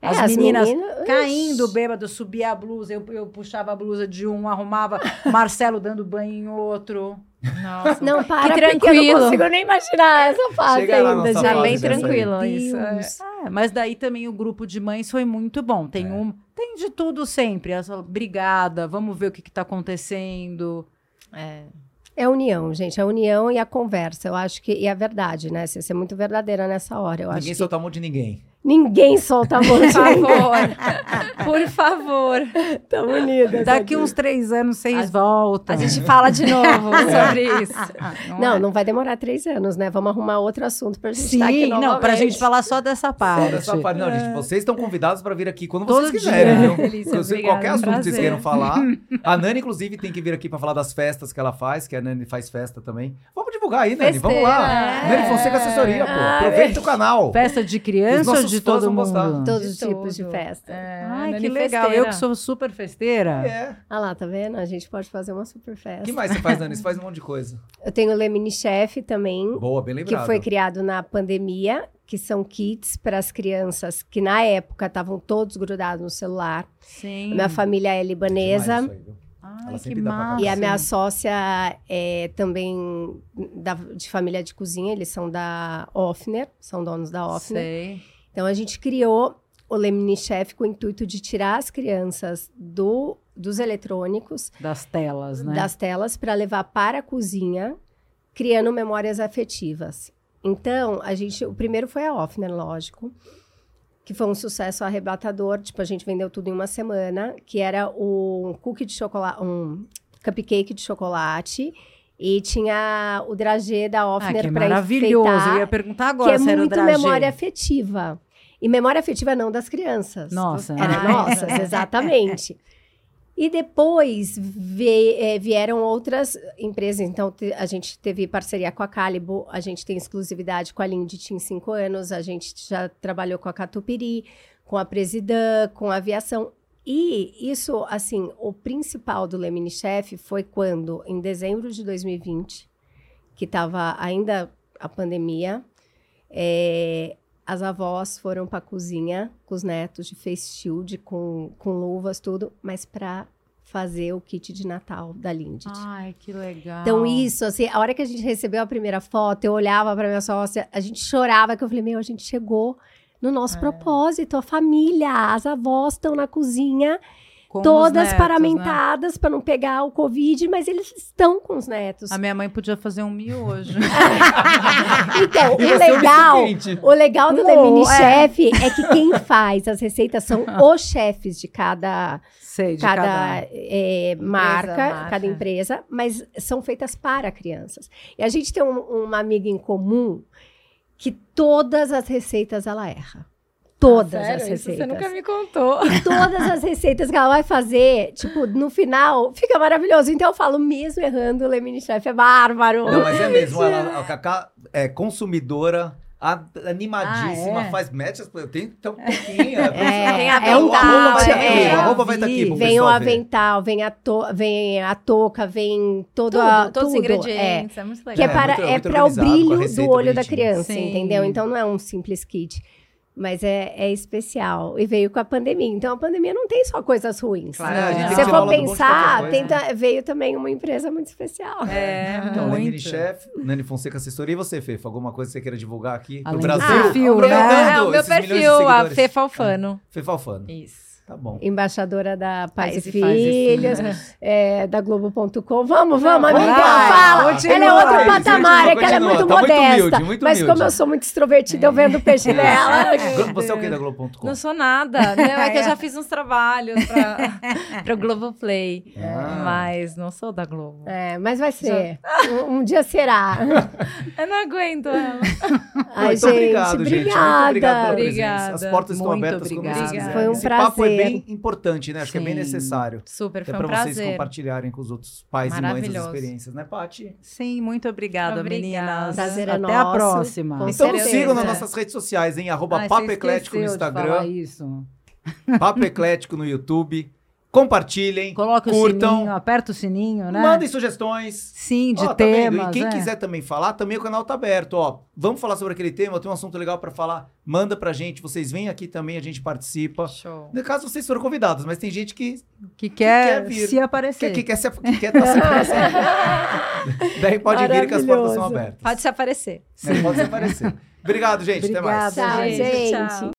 S4: É,
S2: As, meninas
S4: meninas-
S2: caindo bêbado, subia a blusa, eu, eu puxava a blusa de um, arrumava [laughs] Marcelo dando banho em outro.
S3: Nossa.
S4: Não, para,
S3: Que
S4: porque eu
S3: tranquilo.
S4: não consigo nem imaginar essa fase
S1: Chega
S4: ainda.
S3: Já
S1: fase
S3: bem tranquilo isso. é.
S2: É, mas daí também o grupo de mães foi muito bom. Tem
S1: É.
S2: um, tem de tudo sempre. Essa, Obrigada, vamos ver o que está acontecendo.
S3: É.
S4: É a união, gente. A união e a conversa. Eu acho que. E a verdade, né? Você ser muito verdadeira nessa hora. Eu
S1: Ninguém
S4: acho que.
S1: solta a mão de ninguém.
S4: Ninguém solta a mão
S3: Por favor. Por favor.
S4: Tão unidas.
S2: Daqui
S4: aqui.
S2: uns três anos vocês voltam.
S3: A gente fala de novo [laughs] sobre isso.
S4: Não,
S2: é?
S4: não vai demorar três anos, né? Vamos arrumar outro assunto pra gente
S2: Sim,
S4: estar aqui
S2: não, pra
S4: novamente.
S2: gente falar só dessa
S1: Só
S2: parte.
S1: dessa parte. Não, gente, vocês estão convidados para vir aqui quando
S2: Todo
S1: vocês quiserem,
S2: dia.
S1: viu?
S3: Delícia,
S1: Eu sei
S3: obrigada,
S1: qualquer assunto que vocês
S3: prazer.
S1: queiram falar. [laughs] A Nani, inclusive, tem que vir aqui para falar das festas que ela faz, que a Nani faz festa também. Vamos divulgar aí, Nani. Vamos lá.
S3: Festeira.
S1: Nani Fonseca Assessoria, pô.
S4: Ah,
S1: Aproveita o canal.
S2: Festa de criança
S1: nossos
S2: de todo mundo?
S1: gostar.
S4: Todos os tipos de festa.
S3: É,
S2: Ai,
S3: Nani
S2: que legal.
S3: Festeira.
S2: Eu que sou super festeira.
S1: É.
S4: Ah lá, tá vendo? A gente pode fazer uma super
S1: O
S4: festa.
S1: que mais você faz, Nani? Você faz um monte de coisa. [laughs]
S4: Eu tenho o Lemini Chef também,
S1: Boa, bem
S4: que
S1: lembrado.
S4: foi criado na pandemia, que são kits para as crianças que na época estavam todos grudados no celular.
S2: Sim.
S4: Minha família é
S1: Demais
S4: libanesa.
S1: isso aí, viu?
S2: Ai, que massa.
S4: E a minha sócia é também da- de família de cozinha, eles são da Offner, são donos da Offner.
S2: Sei.
S4: Então a gente criou o Lemini Chef com o intuito de tirar as crianças do, dos eletrônicos,
S2: Das telas, né?
S4: das telas, para levar para a cozinha, criando memórias afetivas. Então, a gente, o primeiro foi a Offner, lógico, que foi um sucesso arrebatador. Tipo, a gente vendeu tudo em uma semana, que era um cookie de chocolate, um cupcake de chocolate. E tinha o dragê da
S2: Ah,
S4: Offner
S2: que é
S4: para
S2: maravilhoso.
S4: enfeitar
S2: Eu ia perguntar agora
S4: que é
S2: se era o
S4: muito memória afetiva. E memória afetiva não das crianças.
S2: Nossa,
S4: Era
S2: né? [laughs]
S4: nossas, exatamente. E depois eh, vieram outras empresas. Então, a gente teve parceria com a Calibo, a gente tem exclusividade com a Lindt em cinco anos, a gente já trabalhou com a Catupiry, com a Presidan, com a aviação. E isso, assim, o principal do Lemini Chef foi quando, em dezembro de 2020, que estava ainda a pandemia, é, as avós foram para a cozinha com os netos de face shield, com, com luvas, tudo, mas para fazer o kit de Natal da Lindt.
S2: Ai, que legal.
S4: Então, isso, assim, a hora que a gente recebeu a primeira foto, eu olhava para minha sócia, a gente chorava, que eu falei, meu, a gente chegou no nosso propósito, a família, as avós estão na cozinha,
S2: Com
S4: todas
S2: netos, né?
S4: paramentadas para não pegar o Covid, mas eles estão com os netos.
S2: A minha mãe podia fazer um miojo. [laughs]
S4: Então,
S1: E
S4: o
S1: é misto
S4: legal, o legal do
S2: Oh,
S4: Lemini
S2: é.
S4: Chef é que quem faz as receitas são [laughs] os chefes de cada,
S2: Sei, de
S4: cada,
S2: cada...
S4: eh, marca,
S3: marca.
S4: cada empresa, mas são feitas para crianças. E a gente tem um- uma amiga em comum que todas as receitas ela erra. Todas
S3: Ah, Sério?
S4: as
S3: Isso
S4: receitas.
S3: você nunca me contou.
S4: Todas as receitas que ela vai fazer, tipo, no final, fica maravilhoso. Então eu falo, mesmo errando, o Lemini Chef é bárbaro.
S1: Não, mas é mesmo. Ela, a Cacá é consumidora, a- animadíssima,
S2: Ah, é?
S1: faz matches. Eu tenho então, um pouquinho.
S4: É,
S3: Tem
S4: é um
S1: o arroba vai
S4: kit,
S1: estar aqui.
S4: é.
S1: Vai estar aqui.
S4: Vem o avental, vem a, to vem a touca, vem todo
S3: Tudo,
S4: a,
S3: todos os ingredientes. É, muito
S4: É,
S3: legal.
S4: que é,
S1: É,
S4: para,
S1: muito-
S4: é
S1: muito
S4: para o
S1: a
S4: brilho do olho da
S1: bonitinha.
S4: criança,
S2: Sim.
S4: entendeu? Então não é um simples kit. Mas é, é especial. E veio com a pandemia. Então a pandemia não tem só coisas ruins.
S1: Claro, a gente tem
S4: Se
S1: que
S4: você for pensar,
S1: coisa,
S4: tenta- veio também uma empresa muito especial.
S3: É,
S1: Então,
S2: Muito.
S1: Lemini Chef, Nani Fonseca Assessoria. E você, Fê? Alguma coisa que você queira divulgar aqui
S2: Além
S1: pro
S2: do
S1: Brasil?
S2: perfil,
S1: Aproveitando
S2: né?
S3: É, o meu perfil, a
S1: seguidores.
S3: Fê Falfano.
S1: Fê Falfano.
S3: Isso.
S1: Tá bom.
S4: Embaixadora da Pais,
S3: Pais
S4: e Filhos, é, da Globo.com. Vamos, vamos, amiga.
S2: vai,
S4: Fala.
S2: continua.
S4: Ela é outro patamar,
S1: continua,
S4: é que ela é muito
S1: Tá muito
S4: modesta.
S1: humilde, muito
S4: mas como eu sou muito extrovertida, eu vendo o peixe [laughs] dela.
S1: Você é o que da Globo.com?
S3: Não sou nada. Não, é que eu já fiz uns trabalhos pra, [laughs] pra Globoplay.
S1: Ah.
S3: Mas não sou da Globo.
S4: É, mas vai ser. Um, um dia será. [laughs]
S3: Eu não aguento ela.
S4: Ai,
S1: então, obrigado, gente. Muito obrigado pela
S4: obrigada.
S1: presença. As
S3: Obrigada.
S1: portas estão
S2: Muito
S1: abertas quando
S2: obrigada.
S1: vocês quiserem.
S4: Foi um
S1: Esse papo é
S4: prazer.
S1: Bem importante, né? Acho que é bem
S2: Sim.
S1: necessário.
S3: Super,
S1: Até
S3: foi um
S1: pra vocês
S3: prazer.
S1: compartilharem com os outros pais e mães as experiências, né, Paty?
S2: Sim, muito obrigada,
S3: Obrigada.
S2: meninas.
S4: Prazer é
S2: Até
S4: nosso.
S2: a próxima.
S4: Com
S1: Então nos
S4: certeza.
S1: sigam nas nossas redes sociais, hein? Arroba
S2: Ai,
S1: Papo Eclético no Instagram. Papo Eclético no YouTube. Compartilhem,
S2: Coloca o
S1: curtam,
S2: sininho, aperta o sininho, né?
S1: mandem sugestões.
S2: Sim, de
S1: Ó, tá vendo?
S2: temas.
S1: E quem
S2: é.
S1: quiser também falar, também o canal tá aberto. Ó, vamos falar sobre aquele tema, tem um assunto legal pra falar, manda pra gente. Vocês vêm aqui também, a gente participa.
S3: Show.
S1: No caso, vocês foram convidados, mas tem gente que,
S2: que quer,
S1: quer vir.
S2: se aparecer.
S1: que, que quer se, que quer estar sempre presente. [laughs] Daí pode vir que as portas são abertas.
S3: Pode se aparecer.
S1: É, pode se aparecer. Obrigado, gente. Até mais.
S2: Obrigada,
S4: Tchau, gente.
S3: tchau.